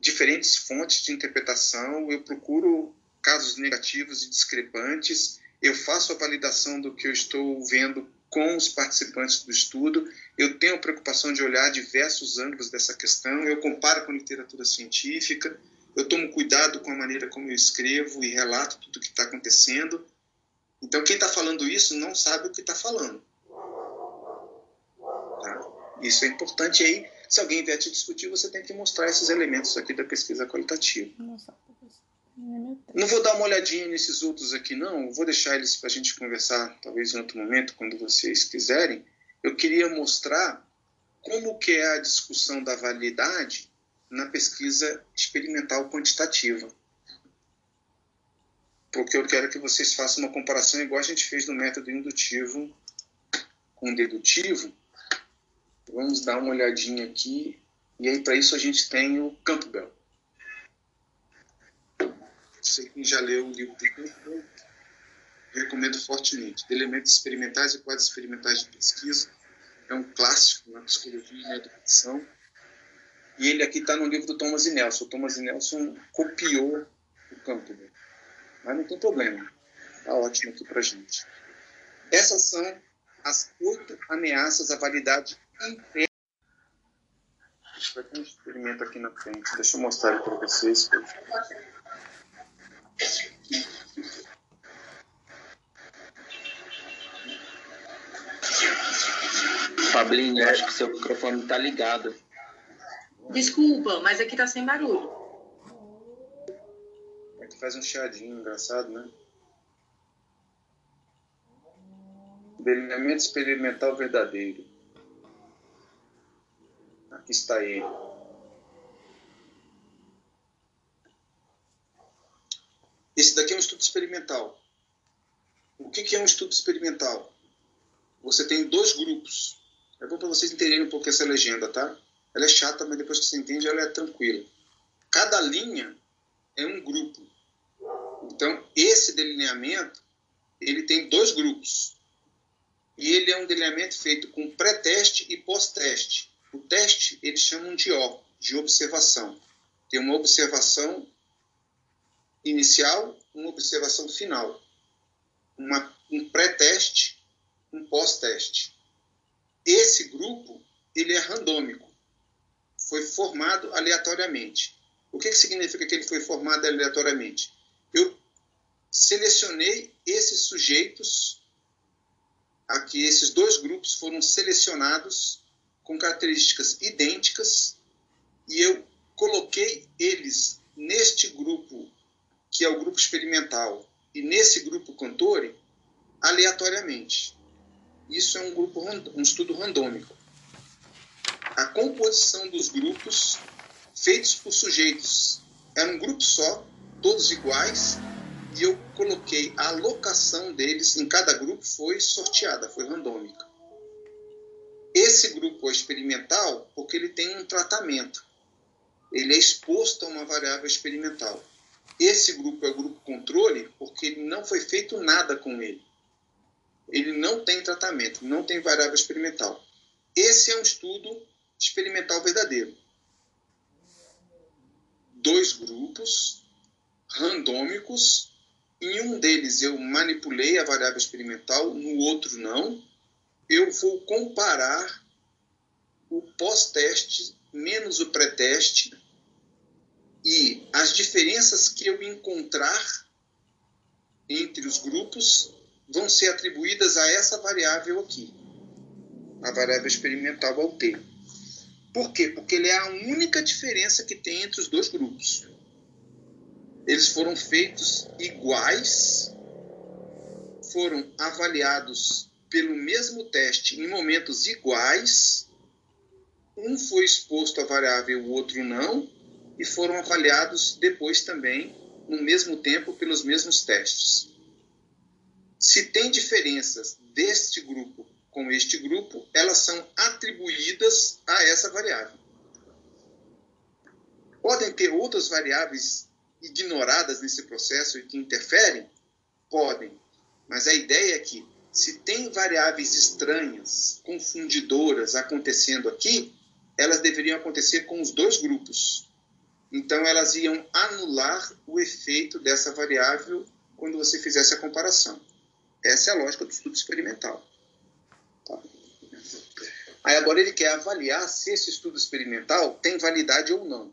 diferentes fontes de interpretação, eu procuro casos negativos e discrepantes, eu faço a validação do que eu estou vendo com os participantes do estudo, eu tenho a preocupação de olhar diversos ângulos dessa questão, eu comparo com literatura científica, eu tomo cuidado com a maneira como eu escrevo e relato tudo o que está acontecendo. Então, quem está falando isso não sabe o que está falando. Tá? Isso é importante aí se alguém vier te discutir, você tem que mostrar esses elementos aqui da pesquisa qualitativa. Não vou dar uma olhadinha nesses outros aqui, não. Vou deixar eles para a gente conversar, talvez em outro momento, quando vocês quiserem. Eu queria mostrar como que é a discussão da validade na pesquisa experimental quantitativa. Porque eu quero que vocês façam uma comparação igual a gente fez no método indutivo com dedutivo, Vamos dar uma olhadinha aqui. E aí, para isso, a gente tem o Campbell. Você que já leu o livro de Campbell, recomendo fortemente. De elementos experimentais e quadros experimentais de pesquisa. É um clássico na psicologia e na educação. E ele aqui está no livro do Thomas e Nelson. O Thomas e Nelson copiou o Campbell. Mas não tem problema. Está ótimo aqui para gente. Essas são as oito ameaças à validade inteira. Vai ter um experimento aqui na frente. Deixa eu mostrar ele para vocês. Fablinho, acho que seu microfone está ligado. Desculpa, mas aqui tá sem barulho. Aqui faz um chiadinho engraçado, né? Delineamento experimental verdadeiro. Aqui está ele. Esse daqui é um estudo experimental. O que é um estudo experimental? Você tem dois grupos. É bom para vocês entenderem um pouco essa legenda, tá? Ela é chata, mas depois que você entende, ela é tranquila. Cada linha é um grupo. Então, esse delineamento, ele tem dois grupos e ele é um delineamento feito com pré-teste e pós-teste. O teste eles chamam de O, de observação. Tem uma observação inicial, uma observação final. Uma, um pré-teste, um pós-teste. Esse grupo ele é randômico, foi formado aleatoriamente. O que, que significa que ele foi formado aleatoriamente? Eu selecionei esses sujeitos aqui esses dois grupos foram selecionados com características idênticas e eu coloquei eles neste grupo, que é o grupo experimental, e nesse grupo Contori, aleatoriamente. Isso é um grupo um estudo randômico. A composição dos grupos feitos por sujeitos era um grupo só, todos iguais, e eu coloquei a alocação deles em cada grupo foi sorteada, foi randômica. Esse grupo é experimental porque ele tem um tratamento. Ele é exposto a uma variável experimental. Esse grupo é o grupo controle porque ele não foi feito nada com ele. Ele não tem tratamento, não tem variável experimental. Esse é um estudo experimental verdadeiro. Dois grupos randômicos em um deles eu manipulei a variável experimental, no outro não. Eu vou comparar o pós-teste menos o pré-teste e as diferenças que eu encontrar entre os grupos vão ser atribuídas a essa variável aqui, a variável experimental ao T. Por quê? Porque ele é a única diferença que tem entre os dois grupos eles foram feitos iguais, foram avaliados pelo mesmo teste em momentos iguais. Um foi exposto à variável, o outro não, e foram avaliados depois também no mesmo tempo pelos mesmos testes. Se tem diferenças deste grupo com este grupo, elas são atribuídas a essa variável. Podem ter outras variáveis ignoradas nesse processo e que interferem? Podem. Mas a ideia é que, se tem variáveis estranhas, confundidoras acontecendo aqui, elas deveriam acontecer com os dois grupos. Então, elas iam anular o efeito dessa variável quando você fizesse a comparação. Essa é a lógica do estudo experimental. Tá? Aí agora ele quer avaliar se esse estudo experimental tem validade ou não.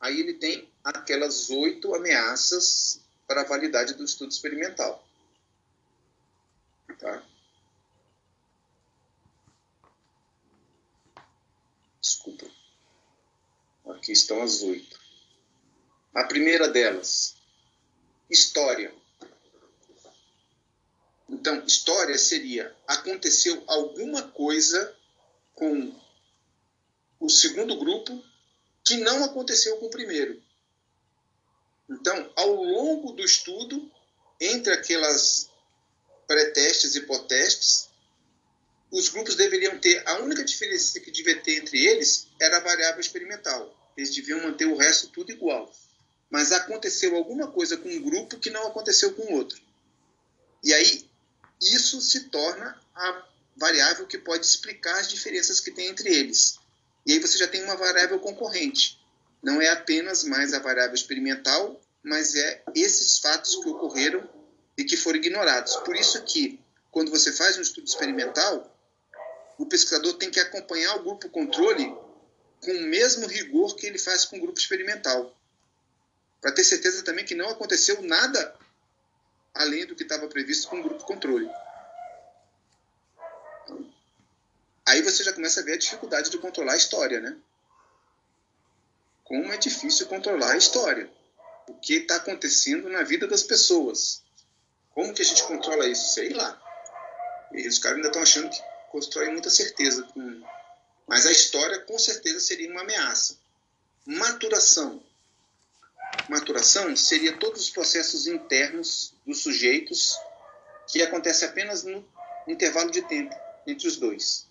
Aí ele tem aquelas oito ameaças para a validade do estudo experimental. Tá? Desculpa. Aqui estão as oito. A primeira delas, história. Então, história seria aconteceu alguma coisa com o segundo grupo que não aconteceu com o primeiro. Então, ao longo do estudo, entre aquelas pré-testes e pós-testes, os grupos deveriam ter, a única diferença que devia ter entre eles era a variável experimental. Eles deviam manter o resto tudo igual. Mas aconteceu alguma coisa com um grupo que não aconteceu com o outro. E aí, isso se torna a variável que pode explicar as diferenças que tem entre eles. E aí você já tem uma variável concorrente. Não é apenas mais a variável experimental, mas é esses fatos que ocorreram e que foram ignorados. Por isso que, quando você faz um estudo experimental, o pesquisador tem que acompanhar o grupo controle com o mesmo rigor que ele faz com o grupo experimental. Para ter certeza também que não aconteceu nada além do que estava previsto com o grupo controle. Aí você já começa a ver a dificuldade de controlar a história, né? Como é difícil controlar a história. O que está acontecendo na vida das pessoas. Como que a gente controla isso? Sei lá. E os caras ainda estão achando que constroem muita certeza. Com... Mas a história, com certeza, seria uma ameaça. Maturação. Maturação seria todos os processos internos dos sujeitos que acontece apenas no intervalo de tempo entre os dois.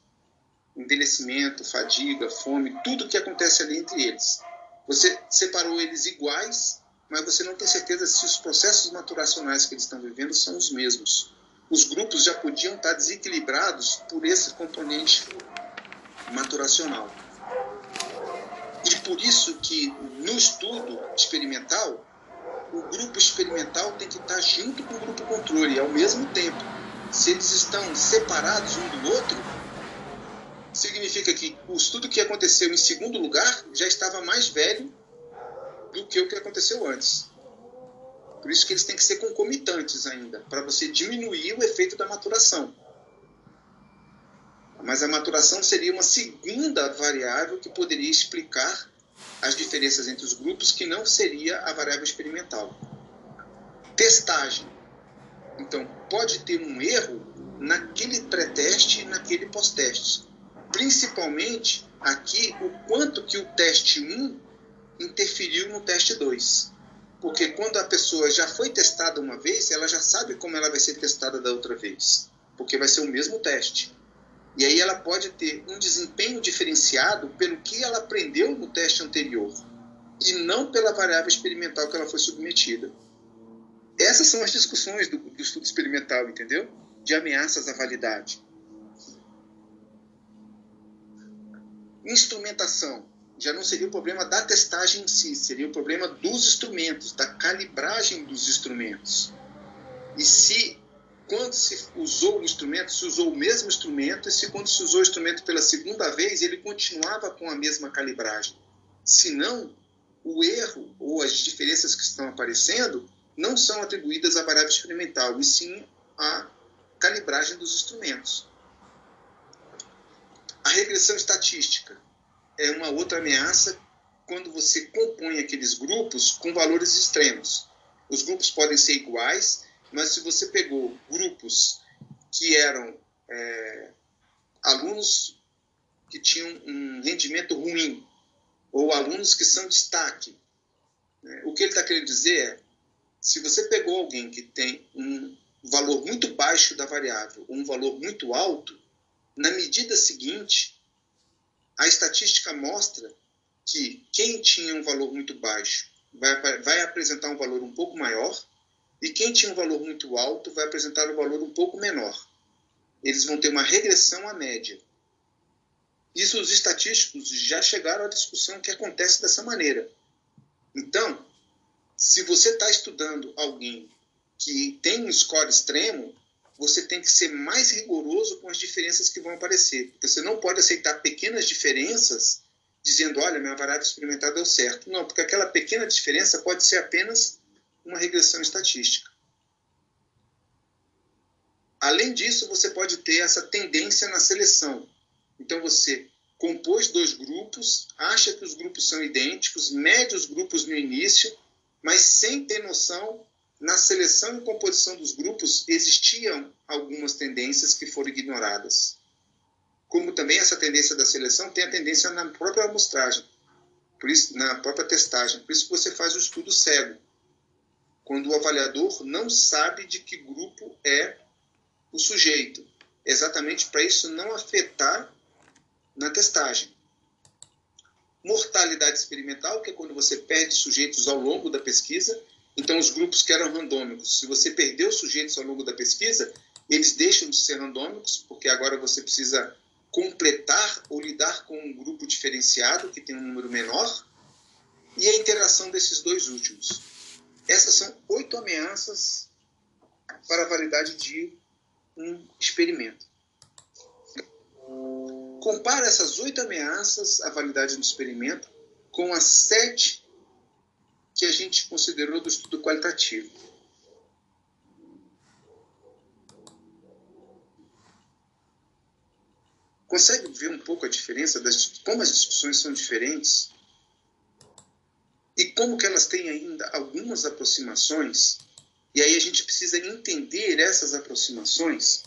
Envelhecimento, fadiga, fome, tudo que acontece ali entre eles. Você separou eles iguais, mas você não tem certeza se os processos maturacionais que eles estão vivendo são os mesmos. Os grupos já podiam estar desequilibrados por esse componente maturacional. E por isso que no estudo experimental, o grupo experimental tem que estar junto com o grupo controle ao mesmo tempo. Se eles estão separados um do outro, significa que o estudo que aconteceu em segundo lugar já estava mais velho do que o que aconteceu antes. Por isso que eles têm que ser concomitantes ainda, para você diminuir o efeito da maturação. Mas a maturação seria uma segunda variável que poderia explicar as diferenças entre os grupos, que não seria a variável experimental. Testagem. Então, pode ter um erro naquele pré-teste e naquele pós-teste. Principalmente aqui o quanto que o teste 1 interferiu no teste 2. Porque quando a pessoa já foi testada uma vez, ela já sabe como ela vai ser testada da outra vez. Porque vai ser o mesmo teste. E aí ela pode ter um desempenho diferenciado pelo que ela aprendeu no teste anterior e não pela variável experimental que ela foi submetida. Essas são as discussões do, do estudo experimental, entendeu? De ameaças à validade. Instrumentação. Já não seria o problema da testagem em si, seria o problema dos instrumentos, da calibragem dos instrumentos. E se quando se usou o instrumento, se usou o mesmo instrumento, e se quando se usou o instrumento pela segunda vez, ele continuava com a mesma calibragem. Se não, o erro ou as diferenças que estão aparecendo não são atribuídas à variável experimental, e sim à calibragem dos instrumentos. A regressão estatística é uma outra ameaça quando você compõe aqueles grupos com valores extremos. Os grupos podem ser iguais, mas se você pegou grupos que eram é, alunos que tinham um rendimento ruim ou alunos que são destaque, né, o que ele está querendo dizer é Se você pegou alguém que tem um valor muito baixo da variável ou um valor muito alto, na medida seguinte, a estatística mostra que quem tinha um valor muito baixo vai, vai apresentar um valor um pouco maior e quem tinha um valor muito alto vai apresentar um valor um pouco menor. Eles vão ter uma regressão à média. Isso os estatísticos já chegaram à discussão que acontece dessa maneira. Então, se você está estudando alguém que tem um score extremo, você tem que ser mais rigoroso com as diferenças que vão aparecer. Você não pode aceitar pequenas diferenças dizendo, olha, minha variável experimental deu certo. Não, porque aquela pequena diferença pode ser apenas uma regressão estatística. Além disso, você pode ter essa tendência na seleção. Então, você compôs dois grupos, acha que os grupos são idênticos, mede os grupos no início, mas sem ter noção na seleção e composição dos grupos existiam algumas tendências que foram ignoradas. Como também essa tendência da seleção tem a tendência na própria amostragem, isso, na própria testagem. Por isso você faz o estudo cego, quando o avaliador não sabe de que grupo é o sujeito, exatamente para isso não afetar na testagem. Mortalidade experimental, que é quando você perde sujeitos ao longo da pesquisa, então, os grupos que eram randômicos, se você perdeu sujeitos ao longo da pesquisa, eles deixam de ser randômicos, porque agora você precisa completar ou lidar com um grupo diferenciado, que tem um número menor, e a interação desses dois últimos. Essas são oito ameaças para a validade de um experimento. Compara essas oito ameaças à validade do experimento com as sete que a gente considerou do estudo qualitativo. Consegue ver um pouco a diferença das como as discussões são diferentes e como que elas têm ainda algumas aproximações? E aí a gente precisa entender essas aproximações.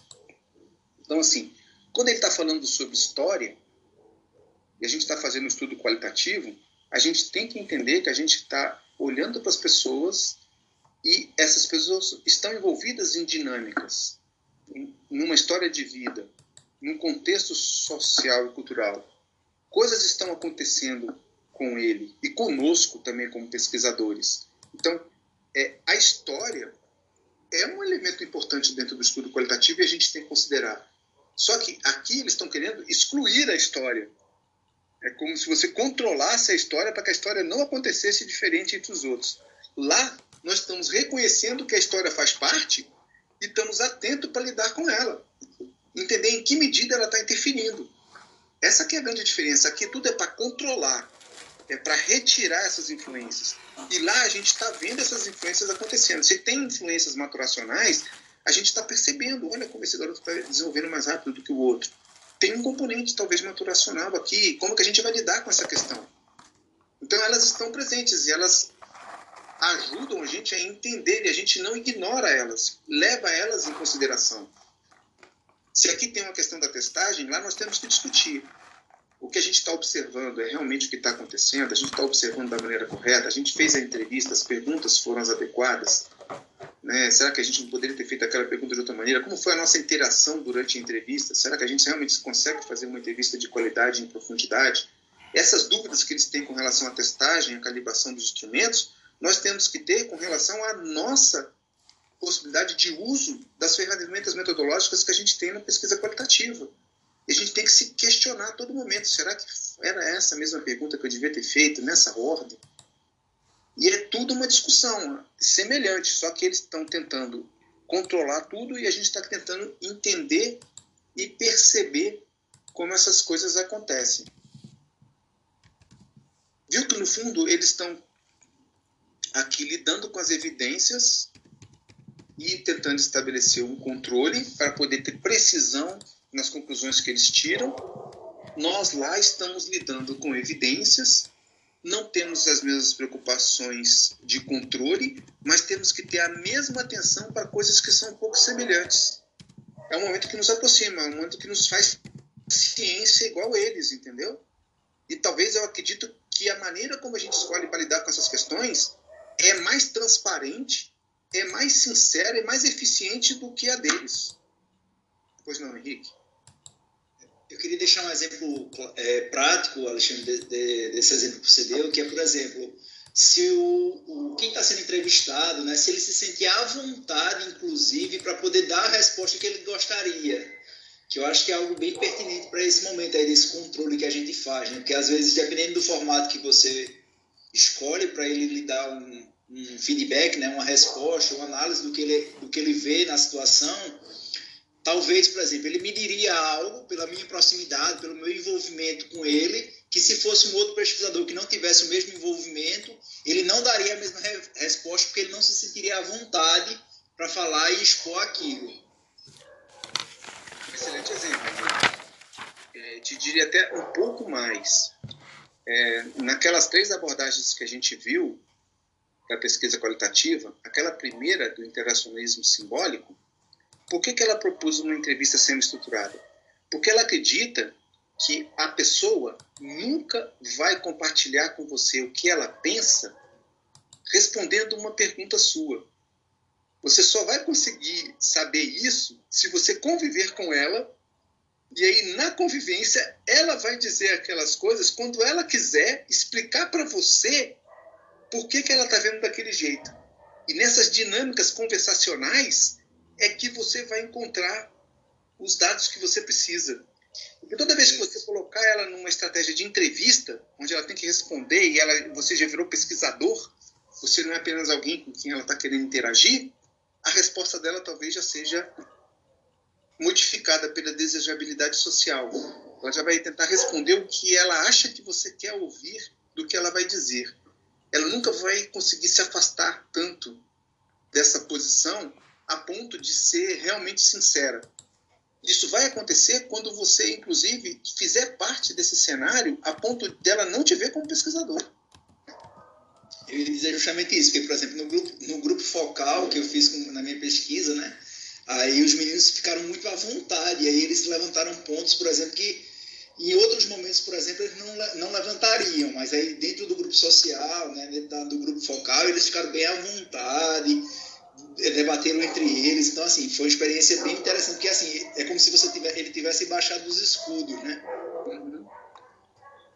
Então, assim, quando ele está falando sobre história, e a gente está fazendo um estudo qualitativo, a gente tem que entender que a gente está olhando para as pessoas e essas pessoas estão envolvidas em dinâmicas, numa história de vida, num contexto social e cultural. Coisas estão acontecendo com ele e conosco também como pesquisadores. Então, é, a história é um elemento importante dentro do estudo qualitativo e a gente tem que considerar. Só que aqui eles estão querendo excluir a história é como se você controlasse a história para que a história não acontecesse diferente entre os outros. Lá, nós estamos reconhecendo que a história faz parte e estamos atentos para lidar com ela. Entender em que medida ela está interferindo. Essa que é a grande diferença. Aqui tudo é para controlar, é para retirar essas influências. E lá a gente está vendo essas influências acontecendo. Se tem influências maturacionais, a gente está percebendo, olha como esse garoto está desenvolvendo mais rápido do que o outro tem um componente talvez maturacional aqui. Como que a gente vai lidar com essa questão? Então elas estão presentes e elas ajudam a gente a entender e a gente não ignora elas, leva elas em consideração. Se aqui tem uma questão da testagem, lá nós temos que discutir. O que a gente está observando é realmente o que está acontecendo? A gente está observando da maneira correta? A gente fez a entrevista, as perguntas foram as adequadas? Né? Será que a gente não poderia ter feito aquela pergunta de outra maneira? Como foi a nossa interação durante a entrevista? Será que a gente realmente consegue fazer uma entrevista de qualidade em profundidade? Essas dúvidas que eles têm com relação à testagem, à calibração dos instrumentos, nós temos que ter com relação à nossa possibilidade de uso das ferramentas metodológicas que a gente tem na pesquisa qualitativa. E a gente tem que se questionar a todo momento: será que era essa mesma pergunta que eu devia ter feito nessa ordem? E é tudo uma discussão semelhante, só que eles estão tentando controlar tudo e a gente está tentando entender e perceber como essas coisas acontecem. Viu que no fundo eles estão aqui lidando com as evidências e tentando estabelecer um controle para poder ter precisão nas conclusões que eles tiram. Nós lá estamos lidando com evidências não temos as mesmas preocupações de controle, mas temos que ter a mesma atenção para coisas que são um pouco semelhantes. É um momento que nos aproxima, é um momento que nos faz ciência igual a eles, entendeu? E talvez eu acredito que a maneira como a gente escolhe para lidar com essas questões é mais transparente é mais sincera e mais eficiente do que a deles. Pois não, Henrique? Eu queria deixar um exemplo é, prático, Alexandre, de, de, desse exemplo que você deu, que é, por exemplo, se o, o quem está sendo entrevistado, né, se ele se sentir à vontade, inclusive, para poder dar a resposta que ele gostaria. Que eu acho que é algo bem pertinente para esse momento aí, desse controle que a gente faz. Né? Porque, às vezes, dependendo do formato que você escolhe para ele lhe dar um, um feedback, né, uma resposta, uma análise do que, ele, do que ele vê na situação, talvez, por exemplo, ele me diria algo pela minha proximidade, pelo meu envolvimento com ele, que se fosse um outro pesquisador que não tivesse o mesmo envolvimento, ele não daria a mesma re resposta, porque ele não se sentiria à vontade para falar e expor aquilo. Excelente exemplo. É, te diria até um pouco mais. É, naquelas três abordagens que a gente viu da pesquisa qualitativa, aquela primeira do interacionismo simbólico, por que, que ela propôs uma entrevista semi-estruturada? Porque ela acredita que a pessoa nunca vai compartilhar com você o que ela pensa respondendo uma pergunta sua. Você só vai conseguir saber isso se você conviver com ela e aí na convivência ela vai dizer aquelas coisas quando ela quiser explicar para você por que, que ela está vendo daquele jeito. E nessas dinâmicas conversacionais é que você vai encontrar os dados que você precisa. Porque toda vez que você colocar ela numa estratégia de entrevista, onde ela tem que responder e ela, você já virou pesquisador, você não é apenas alguém com quem ela está querendo interagir, a resposta dela talvez já seja modificada pela desejabilidade social. Ela já vai tentar responder o que ela acha que você quer ouvir do que ela vai dizer. Ela nunca vai conseguir se afastar tanto dessa posição a ponto de ser realmente sincera. Isso vai acontecer quando você, inclusive, fizer parte desse cenário a ponto dela não te ver como pesquisador. Eu ia dizer justamente isso, porque, por exemplo, no grupo, no grupo focal que eu fiz com, na minha pesquisa, né, aí os meninos ficaram muito à vontade, e aí eles levantaram pontos, por exemplo, que em outros momentos, por exemplo, eles não, não levantariam, mas aí dentro do grupo social, né, dentro do grupo focal, eles ficaram bem à vontade, debateram entre eles. Então, assim, foi uma experiência bem interessante, porque, assim, é como se você tivesse, ele tivesse baixado os escudos, né?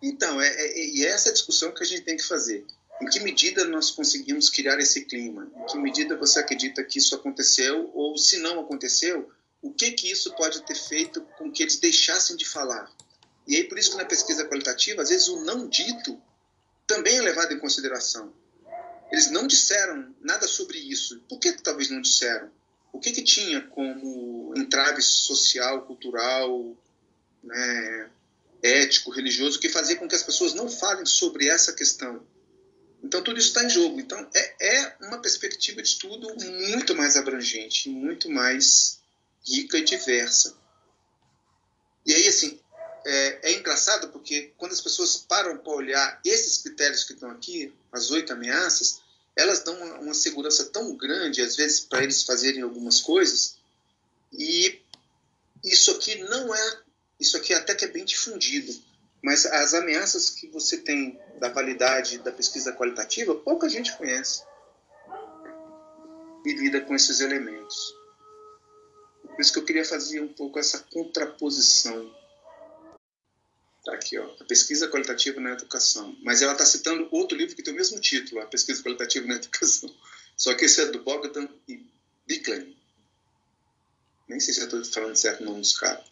Então, é, é, e é essa discussão que a gente tem que fazer. Em que medida nós conseguimos criar esse clima? Em que medida você acredita que isso aconteceu? Ou, se não aconteceu, o que que isso pode ter feito com que eles deixassem de falar? E aí, por isso que na pesquisa qualitativa, às vezes o não dito também é levado em consideração. Eles não disseram nada sobre isso. Por que, talvez não disseram? O que, que tinha como entrave social, cultural, né, ético, religioso, que fazia com que as pessoas não falem sobre essa questão? Então, tudo isso está em jogo. Então, é, é uma perspectiva de estudo muito mais abrangente, muito mais rica e diversa. E aí, assim, é, é, engraçado porque quando as pessoas param para olhar esses critérios que estão aqui, as oito ameaças, elas dão uma, uma segurança tão grande, às vezes, para eles fazerem algumas coisas, e isso aqui não é, isso aqui até que é bem difundido, mas as ameaças que você tem da validade da pesquisa qualitativa, pouca gente conhece e lida com esses elementos. Por isso que eu queria fazer um pouco essa contraposição Tá aqui, ó, a pesquisa qualitativa na educação. Mas ela está citando outro livro que tem o mesmo título, a pesquisa qualitativa na educação. Só que esse é do Bogdan e Bickley. Nem sei se eu estou falando certo o nome dos caras.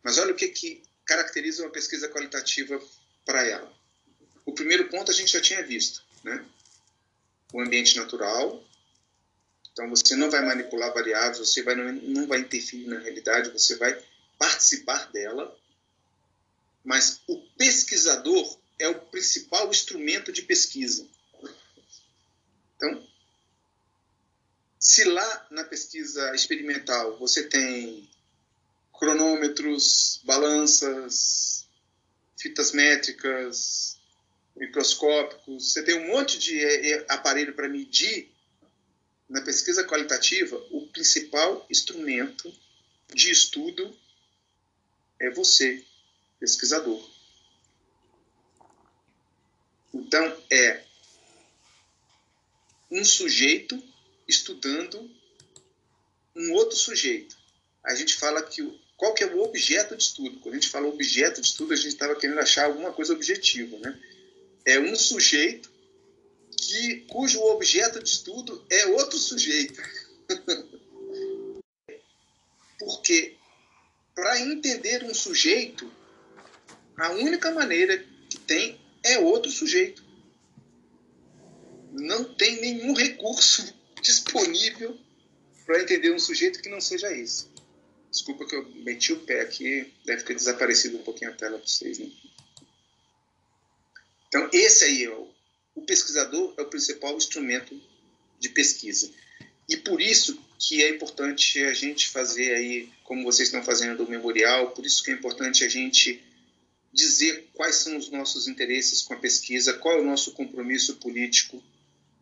Mas olha o que, que caracteriza uma pesquisa qualitativa para ela. O primeiro ponto a gente já tinha visto, né? O ambiente natural. Então você não vai manipular variáveis, você vai, não, não vai interferir na realidade, você vai participar dela, mas o pesquisador é o principal instrumento de pesquisa. Então, se lá na pesquisa experimental você tem cronômetros, balanças, fitas métricas, microscópicos, você tem um monte de é, é, aparelho para medir, na pesquisa qualitativa, o principal instrumento de estudo é você, pesquisador. Então, é um sujeito estudando um outro sujeito. A gente fala que qual que é o objeto de estudo. Quando a gente fala objeto de estudo, a gente estava querendo achar alguma coisa objetiva, né? É um sujeito que cujo objeto de estudo é outro sujeito. Porque para entender um sujeito, a única maneira que tem é outro sujeito. Não tem nenhum recurso disponível para entender um sujeito que não seja esse. Desculpa que eu meti o pé aqui, deve ter desaparecido um pouquinho a tela para vocês. Né? Então, esse aí é o, o pesquisador é o principal instrumento de pesquisa. E por isso que é importante a gente fazer aí, como vocês estão fazendo o memorial, por isso que é importante a gente dizer quais são os nossos interesses com a pesquisa, qual é o nosso compromisso político.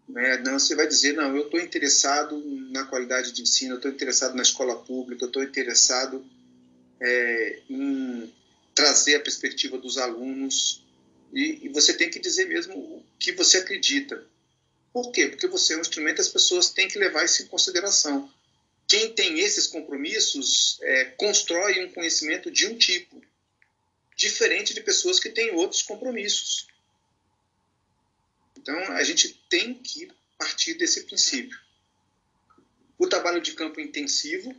Né? Não, você vai dizer, não, eu estou interessado na qualidade de ensino, estou interessado na escola pública, estou interessado é, em trazer a perspectiva dos alunos, e, e você tem que dizer mesmo o que você acredita. Por quê? Porque você é um instrumento, as pessoas têm que levar isso em consideração. Quem tem esses compromissos é, constrói um conhecimento de um tipo, diferente de pessoas que têm outros compromissos. Então, a gente tem que partir desse princípio. O trabalho de campo intensivo,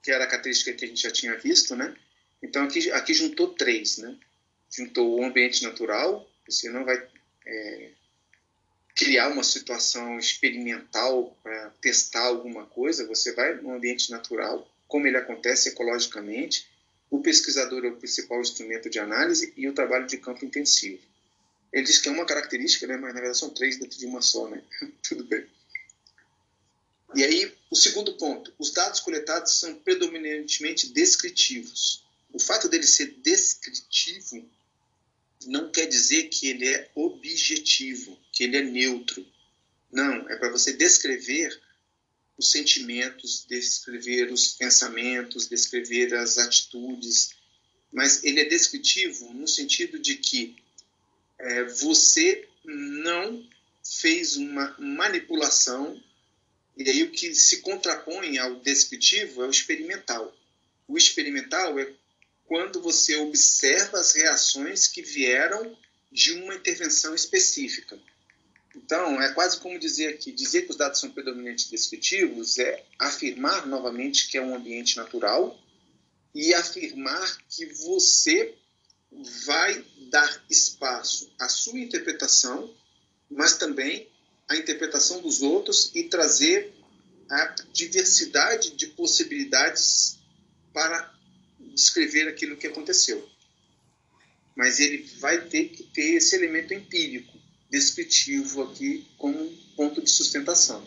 que era a característica que a gente já tinha visto, né? Então, aqui, aqui juntou três, né? Juntou o ambiente natural, você não vai é, criar uma situação experimental para testar alguma coisa, você vai no ambiente natural, como ele acontece ecologicamente. O pesquisador é o principal instrumento de análise e o trabalho de campo intensivo. Ele diz que é uma característica, né, mas na verdade são três dentro de uma só, né? Tudo bem. E aí, o segundo ponto: os dados coletados são predominantemente descritivos. O fato dele ser descritivo não quer dizer que ele é objetivo, que ele é neutro. Não, é para você descrever os sentimentos, descrever os pensamentos, descrever as atitudes, mas ele é descritivo no sentido de que é, você não fez uma manipulação, e aí o que se contrapõe ao descritivo é o experimental. O experimental é quando você observa as reações que vieram de uma intervenção específica. Então, é quase como dizer aqui, dizer que os dados são predominantemente descritivos é afirmar novamente que é um ambiente natural e afirmar que você vai dar espaço à sua interpretação, mas também à interpretação dos outros e trazer a diversidade de possibilidades para descrever aquilo que aconteceu. Mas ele vai ter que ter esse elemento empírico, descritivo aqui como ponto de sustentação.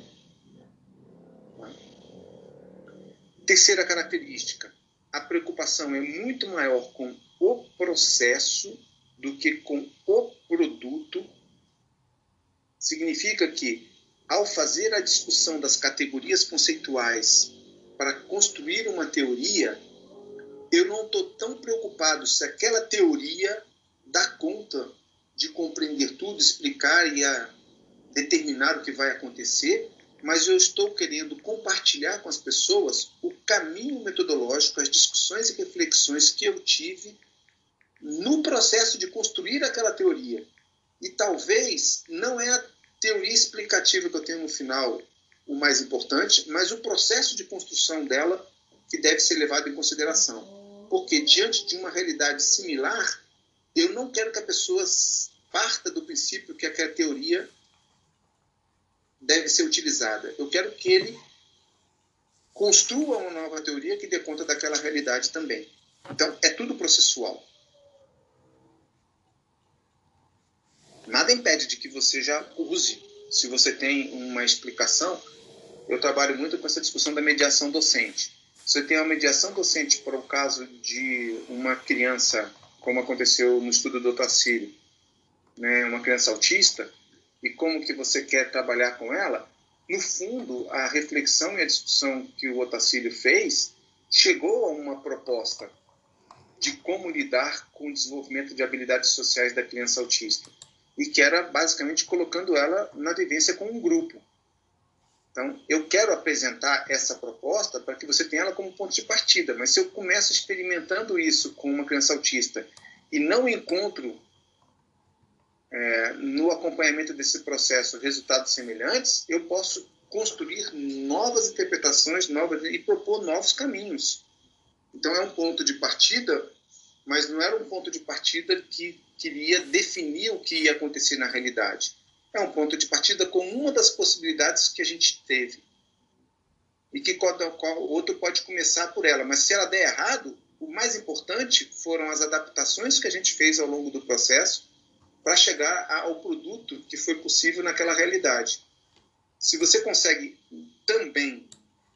Terceira característica, a preocupação é muito maior com o processo do que com o produto. Significa que, ao fazer a discussão das categorias conceituais para construir uma teoria, eu não estou tão preocupado se aquela teoria dá conta de compreender tudo, explicar e determinar o que vai acontecer, mas eu estou querendo compartilhar com as pessoas o caminho metodológico, as discussões e reflexões que eu tive no processo de construir aquela teoria. E talvez não é a teoria explicativa que eu tenho no final o mais importante, mas o processo de construção dela que deve ser levado em consideração. Porque diante de uma realidade similar, eu não quero que a pessoa parta do princípio que aquela teoria deve ser utilizada. Eu quero que ele construa uma nova teoria que dê conta daquela realidade também. Então, é tudo processual. Nada impede de que você já use. Se você tem uma explicação, eu trabalho muito com essa discussão da mediação docente. Você tem uma mediação docente para o caso de uma criança, como aconteceu no estudo do Otacílio, né, uma criança autista, e como que você quer trabalhar com ela, no fundo, a reflexão e a discussão que o Otacílio fez chegou a uma proposta de como lidar com o desenvolvimento de habilidades sociais da criança autista, e que era basicamente colocando ela na vivência com um grupo. Então, eu quero apresentar essa proposta para que você tenha ela como ponto de partida, mas se eu começo experimentando isso com uma criança autista e não encontro é, no acompanhamento desse processo resultados semelhantes, eu posso construir novas interpretações novas e propor novos caminhos. Então, é um ponto de partida, mas não era um ponto de partida que queria definir o que ia acontecer na realidade é um ponto de partida com uma das possibilidades que a gente teve. E que outro pode começar por ela. Mas se ela der errado, o mais importante foram as adaptações que a gente fez ao longo do processo para chegar ao produto que foi possível naquela realidade. Se você consegue também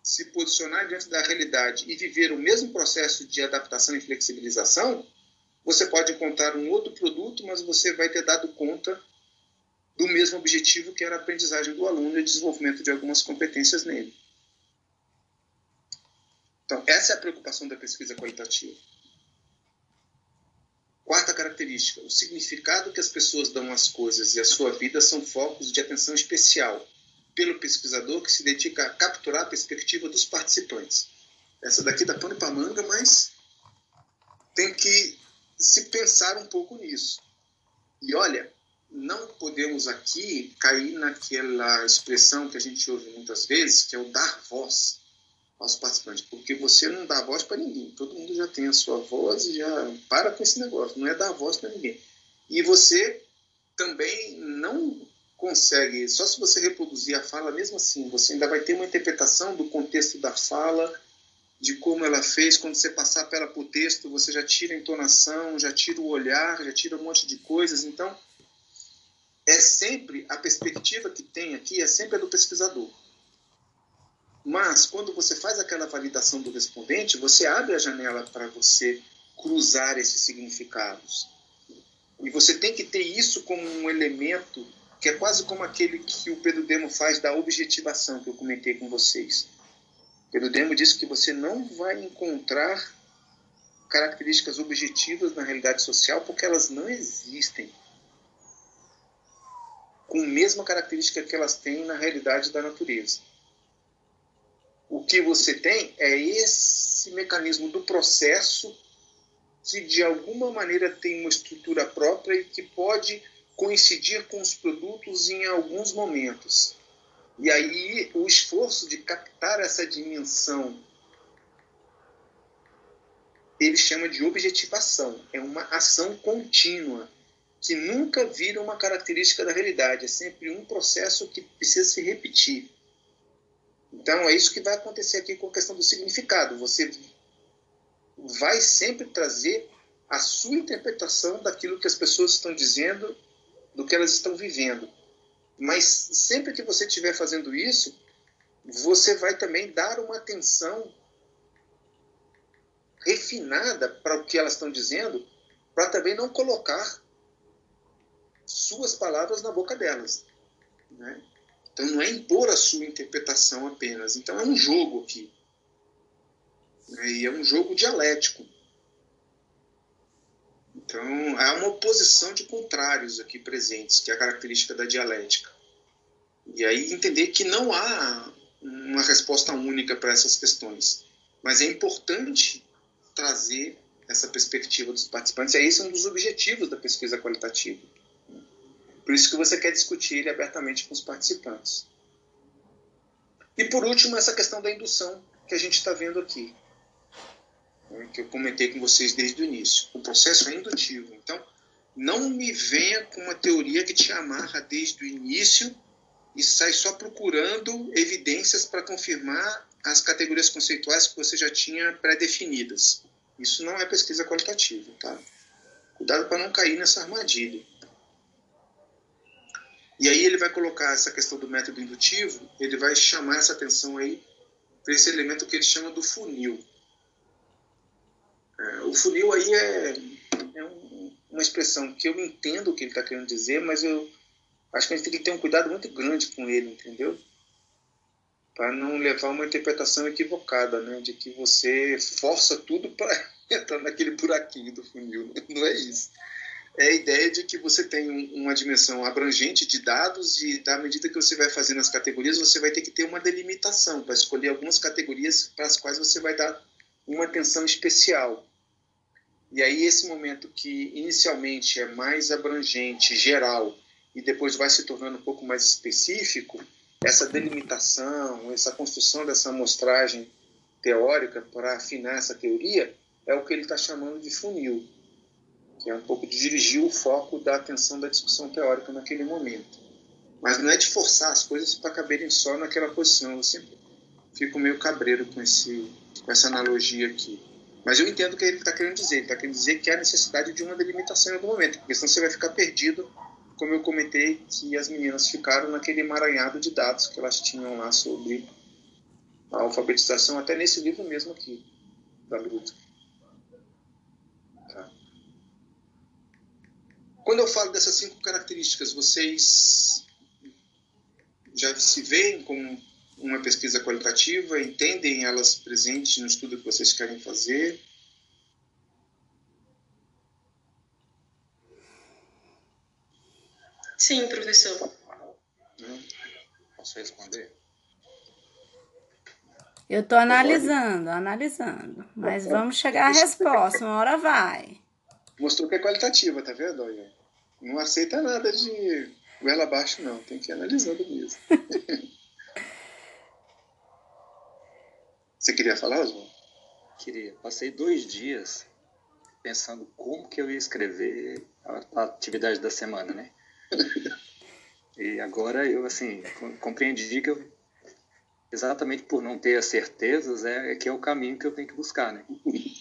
se posicionar diante da realidade e viver o mesmo processo de adaptação e flexibilização, você pode encontrar um outro produto, mas você vai ter dado conta do mesmo objetivo que era a aprendizagem do aluno e o desenvolvimento de algumas competências nele. Então, essa é a preocupação da pesquisa qualitativa. Quarta característica: o significado que as pessoas dão às coisas e à sua vida são focos de atenção especial pelo pesquisador que se dedica a capturar a perspectiva dos participantes. Essa daqui dá pano para manga, mas tem que se pensar um pouco nisso. E olha, não podemos aqui cair naquela expressão que a gente ouve muitas vezes, que é o dar voz aos participantes, porque você não dá voz para ninguém, todo mundo já tem a sua voz e já para com esse negócio, não é dar voz para ninguém. E você também não consegue, só se você reproduzir a fala, mesmo assim, você ainda vai ter uma interpretação do contexto da fala, de como ela fez, quando você passar pela o texto, você já tira a entonação, já tira o olhar, já tira um monte de coisas, então é sempre a perspectiva que tem aqui é sempre a do pesquisador. Mas quando você faz aquela validação do respondente, você abre a janela para você cruzar esses significados. E você tem que ter isso como um elemento que é quase como aquele que o Pedro Demo faz da objetivação que eu comentei com vocês. Pedro Demo diz que você não vai encontrar características objetivas na realidade social porque elas não existem com a mesma característica que elas têm na realidade da natureza. O que você tem é esse mecanismo do processo que de alguma maneira tem uma estrutura própria e que pode coincidir com os produtos em alguns momentos. E aí o esforço de captar essa dimensão ele chama de objetivação, é uma ação contínua que nunca vira uma característica da realidade, é sempre um processo que precisa se repetir. Então é isso que vai acontecer aqui com a questão do significado. Você vai sempre trazer a sua interpretação daquilo que as pessoas estão dizendo, do que elas estão vivendo. Mas sempre que você estiver fazendo isso, você vai também dar uma atenção refinada para o que elas estão dizendo, para também não colocar suas palavras na boca delas. Né? Então não é impor a sua interpretação apenas. Então é um jogo aqui. Né? E é um jogo dialético. Então há uma oposição de contrários aqui presentes, que é a característica da dialética. E aí entender que não há uma resposta única para essas questões. Mas é importante trazer essa perspectiva dos participantes. E esse é um dos objetivos da pesquisa qualitativa. Por isso que você quer discutir ele abertamente com os participantes. E por último, essa questão da indução que a gente está vendo aqui, né, que eu comentei com vocês desde o início. O processo é indutivo. Então, não me venha com uma teoria que te amarra desde o início e sai só procurando evidências para confirmar as categorias conceituais que você já tinha pré-definidas. Isso não é pesquisa qualitativa, tá? Cuidado para não cair nessa armadilha. E aí ele vai colocar essa questão do método indutivo, ele vai chamar essa atenção aí para esse elemento que ele chama do funil. É, o funil aí é, é um, uma expressão que eu entendo o que ele está querendo dizer, mas eu acho que a gente tem que ter um cuidado muito grande com ele, entendeu? Para não levar uma interpretação equivocada, né? De que você força tudo para entrar naquele buraquinho do funil. Não é isso é a ideia de que você tem uma dimensão abrangente de dados e, da medida que você vai fazendo as categorias, você vai ter que ter uma delimitação para escolher algumas categorias para as quais você vai dar uma atenção especial. E aí, esse momento que inicialmente é mais abrangente, geral, e depois vai se tornando um pouco mais específico, essa delimitação, essa construção dessa amostragem teórica para afinar essa teoria, é o que ele está chamando de funil é um pouco de dirigir o foco da atenção da discussão teórica naquele momento. Mas não é de forçar as coisas para caberem só naquela posição. Eu sempre fico meio cabreiro com, esse, com essa analogia aqui. Mas eu entendo o que ele está querendo dizer. Ele está querendo dizer que há necessidade de uma delimitação em algum momento, porque senão você vai ficar perdido, como eu comentei que as meninas ficaram naquele emaranhado de dados que elas tinham lá sobre a alfabetização, até nesse livro mesmo aqui, da Bruto. Quando eu falo dessas cinco características, vocês já se veem como uma pesquisa qualitativa, entendem elas presentes no estudo que vocês querem fazer? Sim, professor. Posso responder? Eu estou analisando, analisando. Mas vamos chegar à resposta, uma hora vai. Mostrou que é qualitativa, tá vendo? Olha não aceita nada de goela abaixo, não. Tem que ir analisando mesmo. Você queria falar, Oswaldo? Queria. Passei dois dias pensando como que eu ia escrever a, atividade da semana, né? e agora eu, assim, compreendi que eu, exatamente por não ter as certezas, é, é que é o caminho que eu tenho que buscar, né?